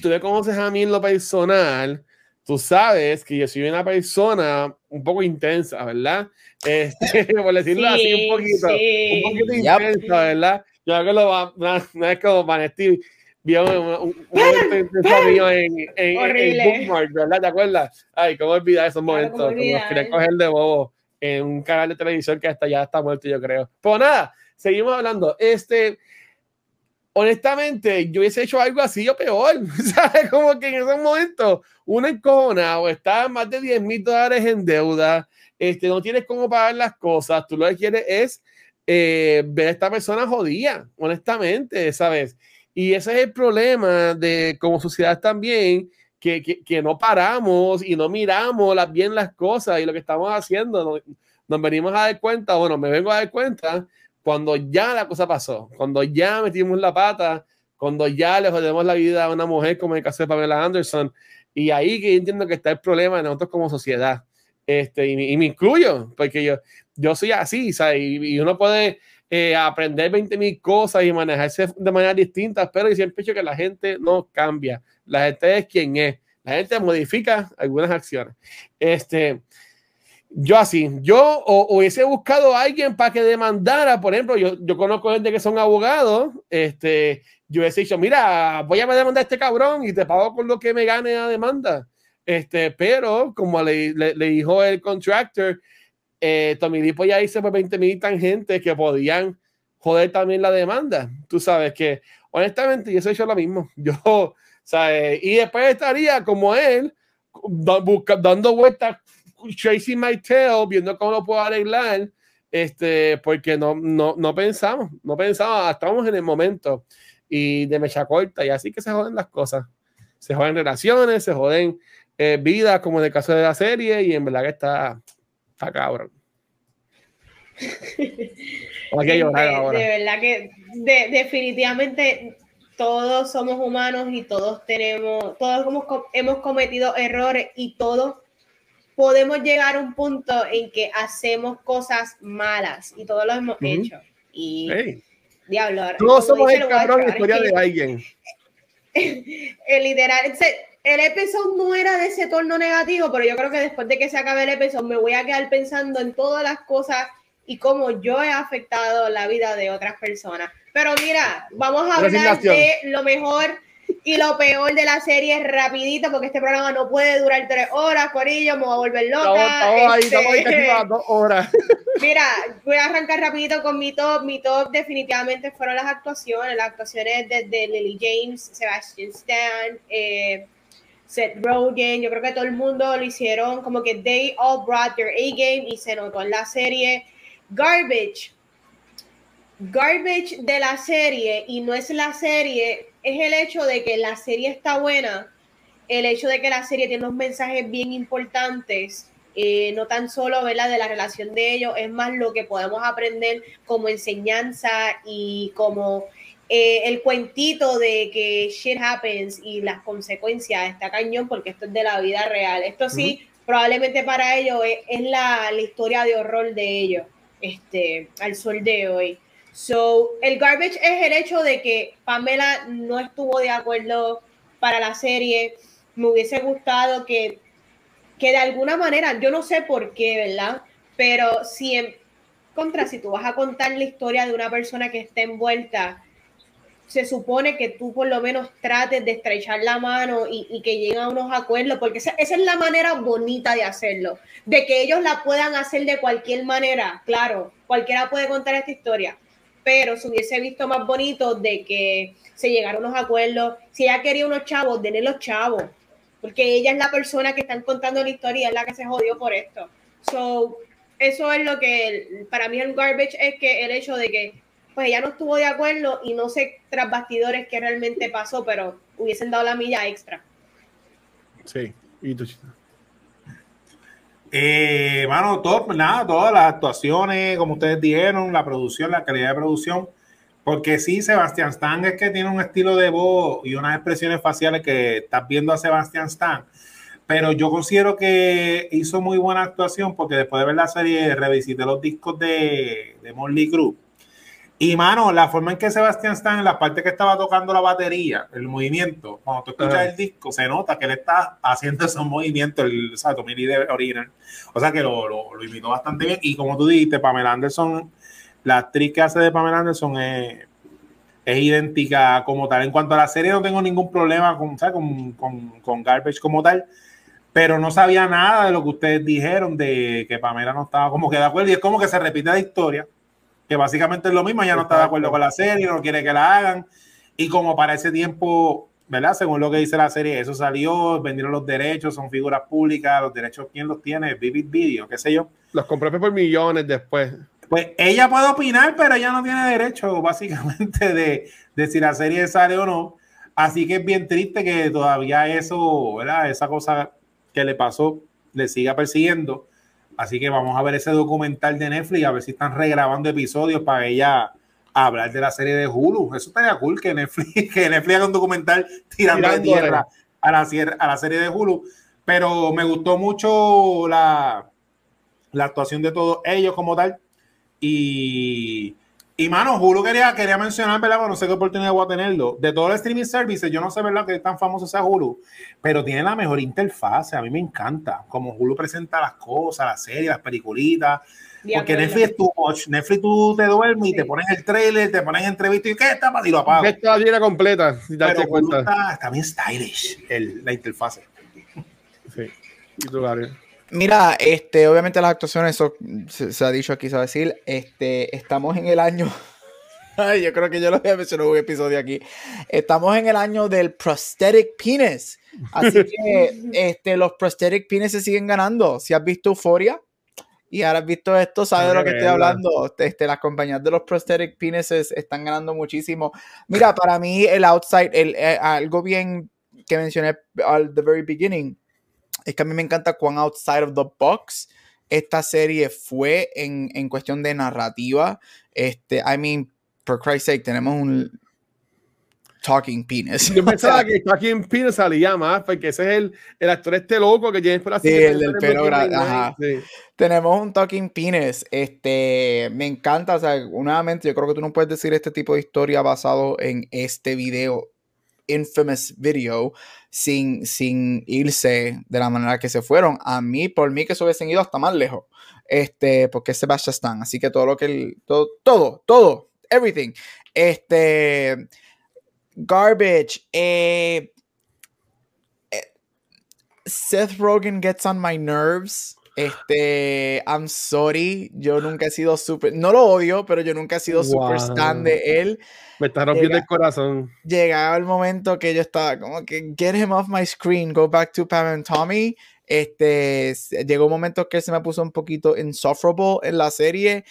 tú me conoces a mí en lo personal, tú sabes que yo soy una persona un poco intensa, ¿verdad? Este, *laughs* por decirlo así, un poquito, un poquito intensa, ¿verdad? Yo que lo va, no, es como Vanesti, vi un, momento mío en, en, en, Bookmark, ¿verdad? ¿Te acuerdas? Ay, cómo olvidar esos momentos. Como los quería coger de bobo en un canal de televisión que hasta ya está muerto, yo creo. Pues nada, seguimos hablando. Este, honestamente, yo hubiese hecho algo así o peor. *laughs* ¿Sabes? Como que en esos momentos, uno encojona o está más de 10 mil dólares en deuda, este, no tienes cómo pagar las cosas, tú lo que quieres es eh, ver a esta persona jodida, honestamente, ¿sabes? Y ese es el problema de como sociedad también, que, que, que no paramos y no miramos las, bien las cosas y lo que estamos haciendo. Nos, nos venimos a dar cuenta, bueno, me vengo a dar cuenta cuando ya la cosa pasó, cuando ya metimos la pata, cuando ya le jodemos la vida a una mujer como el caso de Pamela Anderson. Y ahí que entiendo que está el problema de nosotros como sociedad. Este, y, y me incluyo, porque yo, yo soy así, ¿sabes? Y, y uno puede eh, aprender 20 mil cosas y manejarse de manera distinta, pero yo siempre he dicho que la gente no cambia. La gente es quien es. La gente modifica algunas acciones. Este, yo así, yo o, hubiese buscado a alguien para que demandara, por ejemplo, yo, conozco gente que son abogados, este, yo hubiese dicho, mira, voy a demandar a este cabrón y te pago con lo que me gane la demanda. Este, pero como le, le dijo el contractor, eh, Tommy Dipo ya hizo por 20 mil tangentes que podían joder también la demanda. Tú sabes que, honestamente, yo soy yo lo mismo. *laughs* Yo, ¿sabes? Y después estaría como él, dando vueltas chasing my tail, viendo cómo lo puedo arreglar, este, porque no, no, no pensamos, no pensamos, estamos en el momento y de mecha corta, y así que se joden las cosas. Se joden relaciones, se joden eh, vidas, como en el caso de la serie, y en verdad que está, está cabrón. *laughs* de, de, verdad que de, definitivamente todos somos humanos y todos tenemos, todos hemos, hemos cometido errores y todos podemos llegar a un punto en que hacemos cosas malas y todos lo hemos uh -huh. hecho. Y hey. diablo, todos somos el cabrón historia de alguien. *laughs* el literal, el episodio no era de ese torno negativo, pero yo creo que después de que se acabe el episodio me voy a quedar pensando en todas las cosas y cómo yo he afectado la vida de otras personas. Pero mira, vamos a hablar de lo mejor y lo peor de la serie rapidito, porque este programa no puede durar tres horas, Corillo, me voy a volver loca. Estamos, este... ahí, estamos ahí dos horas. *laughs* Mira, voy a arrancar rapidito con mi top. Mi top definitivamente fueron las actuaciones, las actuaciones de, de Lily James, Sebastian Stan, eh, Seth Rogen, yo creo que todo el mundo lo hicieron como que they all brought their A-game y se notó en la serie. Garbage, garbage de la serie y no es la serie, es el hecho de que la serie está buena, el hecho de que la serie tiene unos mensajes bien importantes, eh, no tan solo ¿verdad? de la relación de ellos, es más lo que podemos aprender como enseñanza y como eh, el cuentito de que shit happens y las consecuencias está cañón porque esto es de la vida real. Esto sí, uh -huh. probablemente para ellos es, es la, la, historia de horror de ellos este, al sol de hoy. So, el garbage es el hecho de que Pamela no estuvo de acuerdo para la serie. Me hubiese gustado que, que de alguna manera, yo no sé por qué, ¿verdad? Pero si en contra, si tú vas a contar la historia de una persona que está envuelta, se supone que tú por lo menos trates de estrechar la mano y, que lleguen a unos acuerdos, porque esa, esa, es la manera bonita de hacerlo, de que ellos la puedan hacer de cualquier manera, claro, cualquiera puede contar esta historia, pero se hubiese visto más bonito de que se llegaron a unos acuerdos, si ella quería unos chavos, denle los chavos, porque ella es la persona que están contando la historia, es la que se jodió por esto. So, eso es lo que para mí el garbage es que el hecho de que pues ella no estuvo de acuerdo y no sé tras bastidores qué realmente pasó, pero hubiesen dado la milla extra. Sí, y tú. Eh, mano, top, nada, todas las actuaciones, como ustedes dijeron, la producción, la calidad de producción, porque sí, Sebastián Stan es que tiene un estilo de voz y unas expresiones faciales que estás viendo a Sebastián Stan, pero yo considero que hizo muy buena actuación porque después de ver la serie revisité los discos de, de Morley Cruz y mano, la forma en que Sebastián está en la parte que estaba tocando la batería, el movimiento, cuando tú escuchas uh -huh. el disco, se nota que él está haciendo esos movimientos, el o Tommy Lee de original. O sea que lo, lo, lo, imitó bastante bien. Y como tú dijiste, Pamela Anderson, la actriz que hace de Pamela Anderson es, es idéntica como tal. En cuanto a la serie, no tengo ningún problema con, con, con, con Garbage como tal, pero no sabía nada de lo que ustedes dijeron de que Pamela no estaba como que de acuerdo. Y es como que se repite la historia, que básicamente es lo mismo, ya no está de acuerdo con la serie, no quiere que la hagan. Y como para ese tiempo, ¿verdad? Según lo que dice la serie, eso salió, vendieron los derechos, son figuras públicas, los derechos, ¿quién los tiene? Vivid Video, qué sé yo. Los compré por millones después. Pues ella puede opinar, pero ella no tiene derecho, *laughs* básicamente, de, de si la serie sale o no. Así que es bien triste que todavía eso, ¿verdad? Esa cosa que le pasó le siga persiguiendo. Así que vamos a ver ese documental de Netflix, a ver si están regrabando episodios para ella hablar de la serie de Hulu. Eso estaría cool que Netflix, *laughs* que Netflix haga un documental tirando de tierra a la, a la serie de Hulu. Pero me gustó mucho la, la actuación de todos ellos como tal. Y, y mano, Hulu quería, quería mencionar, ¿verdad? no sé qué oportunidad voy a tenerlo. De todos los streaming services, yo no sé, ¿verdad? Que tan famoso sea Hulu, pero tiene la mejor interfaz. A mí me encanta como Hulu presenta las cosas, las series, las peliculitas. Porque Netflix es tu watch. Netflix tú te duermes y te pones el trailer, te pones entrevista y ¿qué está? Y lo apago. Está bien completa, si te pero cuenta. Está, está, bien stylish el, la interfaz. Sí. ¿Y tú, Gary? Mira, este, obviamente las actuaciones, eso se, ha dicho aquí, se va a decir, este, estamos en el año, *laughs* ay, yo creo que yo lo había mencionado en un episodio aquí, estamos en el año del prosthetic penis, así *laughs* que este, los prosthetic penis se siguen ganando, si has visto Euphoria y ahora has visto esto, sabes de lo que estoy hablando, este, las compañías de los prosthetic penises están ganando muchísimo. Mira, para mí el outside, el, eh, algo bien que mencioné al the very beginning, es que a mí me encanta cuán outside of the box esta serie fue en, en cuestión de narrativa. Este, I mean, for Christ's sake, tenemos un Talking Penis. Yo *laughs* pensaba que Talking Penis salía más, porque ese es el, el actor este loco que tiene por así. Sí, el del pelo. Sí. Tenemos un Talking Penis. Este, me encanta, o sea, nuevamente, yo creo que tú no puedes decir este tipo de historia basado en este video infamous video sin, sin irse de la manera que se fueron. A mí, por mí que se hubiesen ido hasta más lejos. Este, porque es Sebastian Stan. Así que todo lo que todo, todo, todo, everything. Este, garbage. Eh, eh, Seth Rogen gets on my nerves. Este, I'm sorry, yo nunca he sido super, no lo odio, pero yo nunca he sido super stan de él. Me está rompiendo el corazón. Llegaba el momento que yo estaba como que get him off my screen, go back to Pam and Tommy. Este, llegó un momento que se me puso un poquito insufferable en la serie.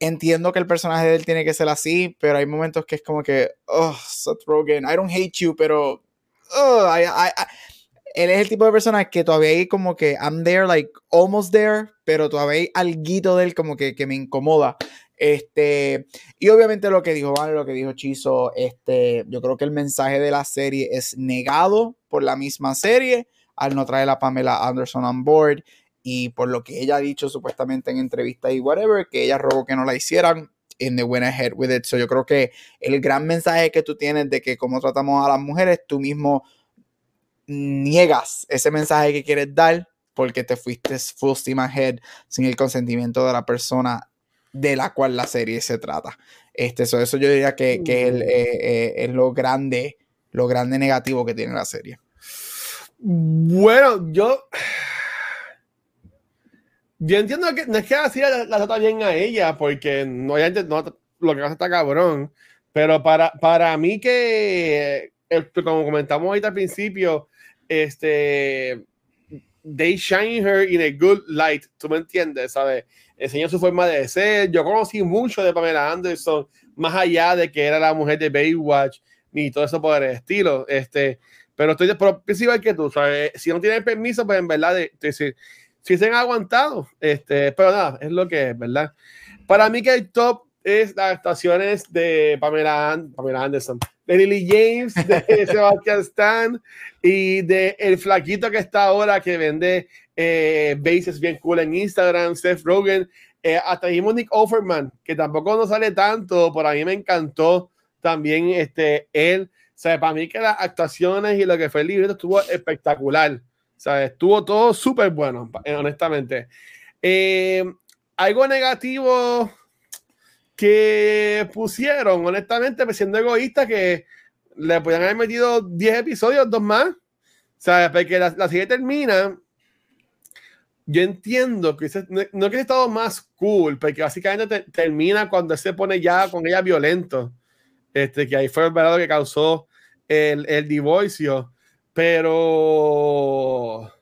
Entiendo que el personaje de él tiene que ser así, pero hay momentos que es como que, oh, Seth Rogen, I don't hate you, pero, oh, I, I, él es el tipo de persona que todavía hay como que I'm there, like almost there, pero todavía hay algo de él como que, que me incomoda. Este, y obviamente lo que dijo Vale, lo que dijo Chizo, este, yo creo que el mensaje de la serie es negado por la misma serie al no traer a Pamela Anderson on board y por lo que ella ha dicho supuestamente en entrevistas y whatever, que ella rogó que no la hicieran in the went ahead with it. So yo creo que el gran mensaje que tú tienes de que como tratamos a las mujeres, tú mismo niegas ese mensaje que quieres dar porque te fuiste full steam ahead sin el consentimiento de la persona de la cual la serie se trata. Este, eso, eso yo diría que, que es, eh, eh, es, lo grande, lo grande negativo que tiene la serie. Bueno, yo. Yo entiendo que no es que así la, la trata bien a ella, porque no, no lo que pasa está cabrón. Pero para, para mí que, como comentamos ahorita al principio, este, they shine her in a good light, tú me entiendes, ¿sabes? Enseñó su forma de ser. Yo conocí mucho de Pamela Anderson, más allá de que era la mujer de Baywatch, ni todo eso por el estilo. Este, pero estoy pero igual que tú, ¿sabes? Si no tienen permiso, pues en verdad, de, si, si se han aguantado, este, pero nada, es lo que es, ¿verdad? Para mí que el top es las actuaciones de Pamela, Pamela Anderson, de Lily James, de *laughs* Sebastian Stan y de el flaquito que está ahora que vende eh, bases bien cool en Instagram, Seth Rogen, eh, hasta dijimos Nick Offerman, que tampoco nos sale tanto, por a mí me encantó también este, él. O sea, para mí que las actuaciones y lo que fue el libro estuvo espectacular. O sea, estuvo todo súper bueno, honestamente. Eh, algo negativo, que pusieron, honestamente, siendo egoísta, que le podían haber metido 10 episodios, dos más. O sea, porque la, la serie termina. Yo entiendo que no, no que haya estado más cool, porque básicamente te- termina cuando se pone ya con ella violento. Este, que ahí fue el verdadero que causó el, el divorcio. Pero.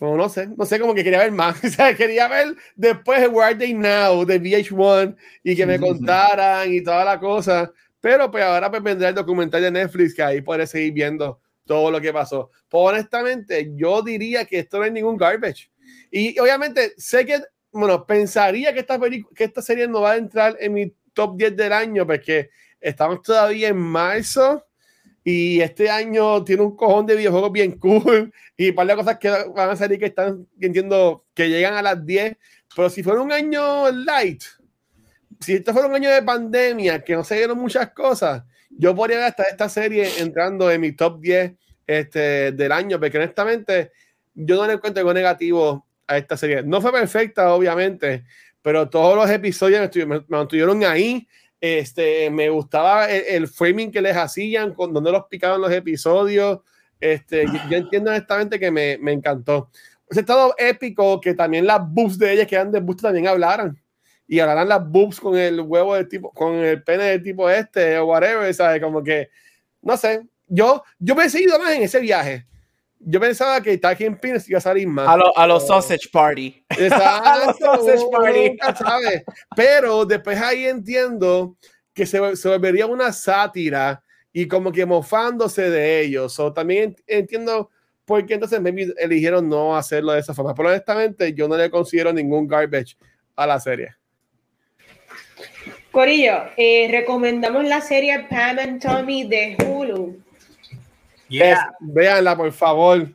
Como no sé, no sé, como que quería ver más. *laughs* O sea, quería ver después de Where Are They Now de VH1 y que me contaran y toda la cosa. Pero pues ahora pues vendrá el documental de Netflix que ahí podré seguir viendo todo lo que pasó. Pues honestamente, yo diría que esto no es ningún garbage. Y obviamente sé que, bueno, pensaría que esta, que esta serie no va a entrar en mi top 10 del año porque estamos todavía en marzo y este año tiene un cojón de videojuegos bien cool y un par de cosas que van a salir que están, entiendo, que llegan a las 10. Pero si fuera un año light, si esto fuera un año de pandemia, que no se dieron muchas cosas, yo podría ver hasta esta serie entrando en mi top 10 este, del año, porque honestamente yo no le encuentro algo negativo a esta serie. No fue perfecta, obviamente, pero todos los episodios me- me mantuvieron ahí. Este, me gustaba el, framing que les hacían, con donde los picaban los episodios. Este, yo, entiendo honestamente que me, me encantó. Es estado épico que también las boobs de ellas que eran de busto también hablaran. Y hablaran las boobs con el huevo de tipo, con el pene del tipo este o whatever, ¿sabes? Como que, no sé. Yo, yo me he seguido más en ese viaje. Yo pensaba que Talking Pins iba a salir más. A los a los sausage party. Exacto, *laughs* Sausage uno party. nunca sabe. Pero después ahí entiendo que se, se volvería una sátira y como que mofándose de ellos. O también entiendo por qué entonces maybe eligieron no hacerlo de esa forma. Pero honestamente yo no le considero ningún garbage a la serie. Corillo, eh, recomendamos la serie Pam and Tommy de Hulu. Yeah. Es- véanla, por favor.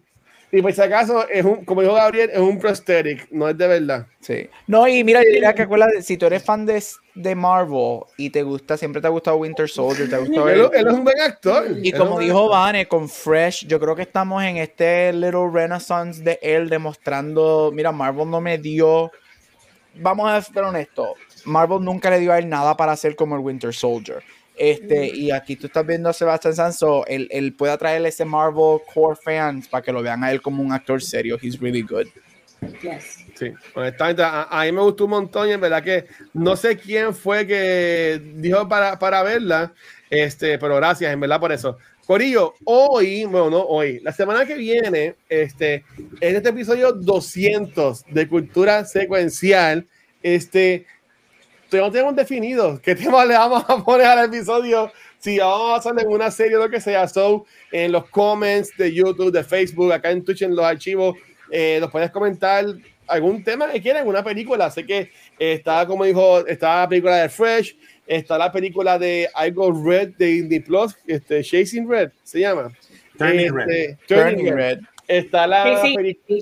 Y por si acaso, es un, como dijo Gabriel, es un prosthetic, no es de verdad. Sí. No, y mira, diría que acuérdate, si tú eres fan de, de Marvel y te gusta, siempre te ha gustado Winter Soldier, te ha gustado Él, él es un buen actor. Y Él como dijo. Vane, con Fresh, yo creo que estamos en este little renaissance de él demostrando, mira, Marvel no me dio, vamos a ser honestos, Marvel nunca le dio a él nada para hacer como el Winter Soldier. Este, y aquí tú estás viendo a Sebastian Sanso, él, él puede atraer ese Marvel core fans para que lo vean a él como un actor serio. He's really good. Yes. Sí, honestamente, a, a mí me gustó un montón y en verdad que no sé quién fue que dijo para, para verla, este, pero gracias en verdad por eso. Corillo, hoy, bueno, no hoy, la semana que viene, este, en este episodio 200 de Cultura Secuencial, este, todavía no tenemos definido qué tema le vamos a poner al episodio, si vamos a hacerle una serie o lo que sea. So, en los comments de YouTube, de Facebook, acá en Twitch, en los archivos, eh, nos puedes comentar algún tema que quieran, una película. Sé que eh, está, como dijo, está la película de Fresh, está la película de I Go Red de Indie Plus, este, Chasing Red se llama. Turning Red. Este, Turning Turning Red. Está la Sí, sí. película.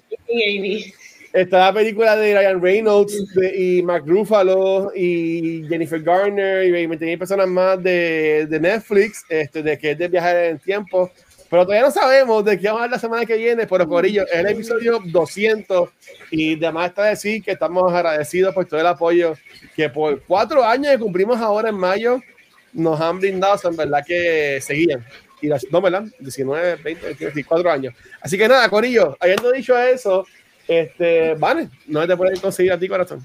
Está la película de Ryan Reynolds de- y Mark Ruffalo y Jennifer Garner y 20 personas más de, de Netflix, este, de que es de viajar en el tiempo. Pero todavía no sabemos de qué vamos a hablar la semana que viene, pero Corillo, el episodio 200 y además está decir que estamos agradecidos por todo el apoyo que por cuatro años que cumplimos ahora en mayo nos han brindado, o sea, en verdad que seguían. Y las, no, ¿verdad? 19, 20, 24 años. Así que nada, Corillo, habiendo dicho eso, este, vale, no te pueden conseguir a ti, corazón.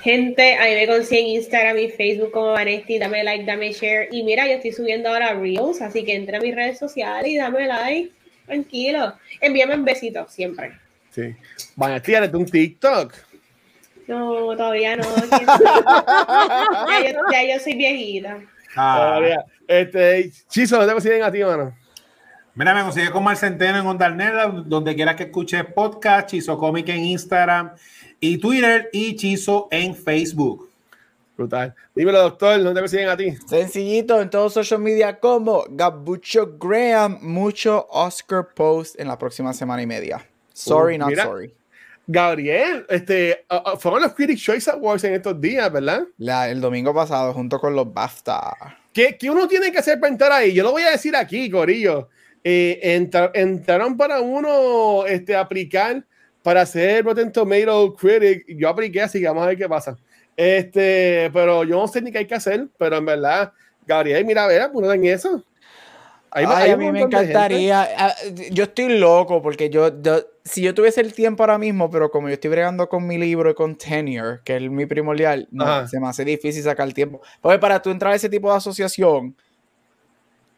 Gente, a mí me consiguen Instagram y Facebook como Vanesti, dame like, dame share. Y mira, yo estoy subiendo ahora Reels, así que entra a mis redes sociales y dame like. Tranquilo. Envíame un besito, siempre. Sí. Vaya, tírate un TikTok. No, todavía no. *laughs* ya, yo, ya yo soy viejita. Ah, Todavía. Este, Chizo, no te consiguen a ti, mano. Mira, me consigue con Mar Centeno en Onda Nerd, donde quiera que escuches podcast, Chizo Comic en Instagram y Twitter y Chizo en Facebook. Brutal. Dímelo, doctor, no te consiguen a ti. Sencillito en todos social media como Gabucho Graham, mucho Oscar post en la próxima semana y media. Sorry, Uh, not mira. sorry. Gabriel, este, uh, uh, fueron los Critics Choice Awards en estos días, ¿verdad? La- el domingo pasado junto con los BAFTA. ¿Qué, qué uno tiene que hacer para entrar ahí? Yo lo voy a decir aquí, Corillo. Eh, entra- entraron para uno este, aplicar para ser Rotten Tomato Critic. Yo apliqué, así que vamos a ver qué pasa. Este, pero yo no sé ni qué hay que hacer, pero en verdad, Gabriel, mira, ver, en eso. Ay, a mí me encantaría. Ah, yo estoy loco porque yo, si yo tuviese el tiempo ahora mismo, pero como yo estoy bregando con mi libro y con Tenure, que es mi primordial, no, se me hace difícil sacar el tiempo. Porque para tú entrar a ese tipo de asociación,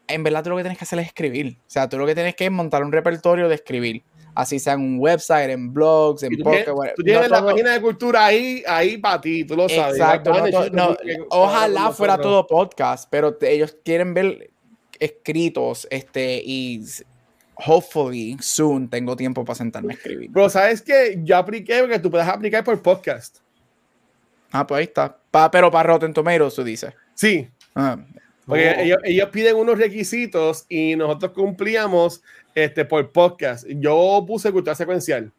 en verdad tú lo que tienes que hacer es escribir. O sea, tú lo que tienes que es montar un repertorio de escribir. Así sea en un website, en blogs, en podcast. Tú tienes la página de cultura ahí, ahí para ti, tú lo sabes. Exacto. ojalá fuera todo podcast, pero ellos quieren ver escritos este, y hopefully soon tengo tiempo para sentarme a escribir. Pero sabes que yo apliqué porque tú puedes aplicar por podcast. Ah, pues ahí está. pero para Rotten Tomatoes, tú dices. Sí. Ah, porque oh. ellos, piden unos requisitos y nosotros cumplíamos este, por podcast. Yo puse cultura secuencial.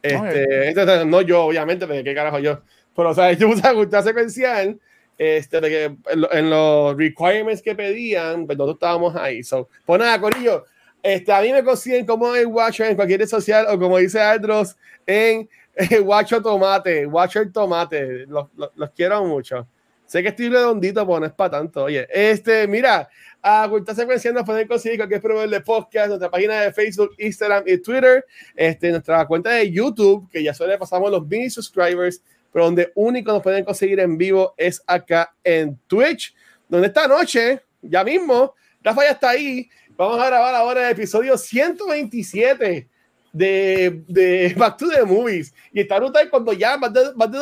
Este, no yo, obviamente, porque qué carajo yo. Pero, ¿sabes? *laughs* Yo puse cultura secuencial este, de que en, los requirements que pedían, pues nosotros estábamos ahí. So, pues nada, Corillo, este, a mí me consiguen como el Watcher en cualquier red social o como dice Aldros en *laughs* eh, Watcher Tomate, Watcher Tomate. Los, los, quiero mucho. Sé que estoy redondito, pero no es para tanto. Oye, este, mira, a Cultura Secuencial nos pueden conseguir cualquier proveedor de podcast, nuestra página de Facebook, Instagram y Twitter, este, nuestra cuenta de YouTube, que ya suele pasamos los mini subscribers pero donde único nos pueden conseguir en vivo es acá en Twitch, donde esta noche, ya mismo, Rafa ya está ahí, vamos a grabar ahora el episodio 127 de, de Back to the Movies. Y está brutal cuando ya más de, más de,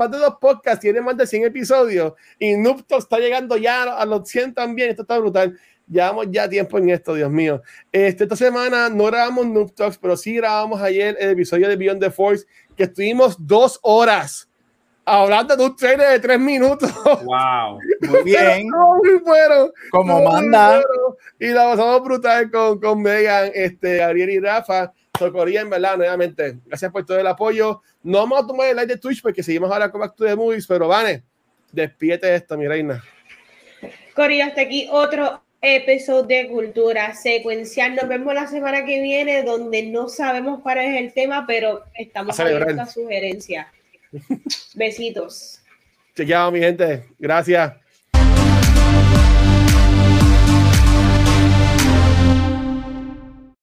más de dos podcasts tienen más de 100 episodios y Noob está llegando ya a los 100 también, esto está brutal. Llevamos ya tiempo en esto, Dios mío. Este, esta semana no grabamos Noob Talks, pero sí grabamos ayer el episodio de Beyond the Force que estuvimos dos horas hablando de un trailer de tres minutos. Wow, *laughs* muy bien. muy bueno. Como manda. Y la pasamos brutal con, con Megan, este, Gabriel y Rafa. Socoría, en verdad, nuevamente. Gracias por todo el apoyo. No vamos a tomar el like de Twitch porque seguimos ahora con Back to the Movies, pero Vane, despídete esto, mi reina. Corea, hasta aquí otro episodio de Cultura Secuencial. Nos vemos la semana que viene, donde no sabemos cuál es el tema, pero estamos abiertos a sugerencias. *laughs* Besitos. Chequeado, mi gente. Gracias.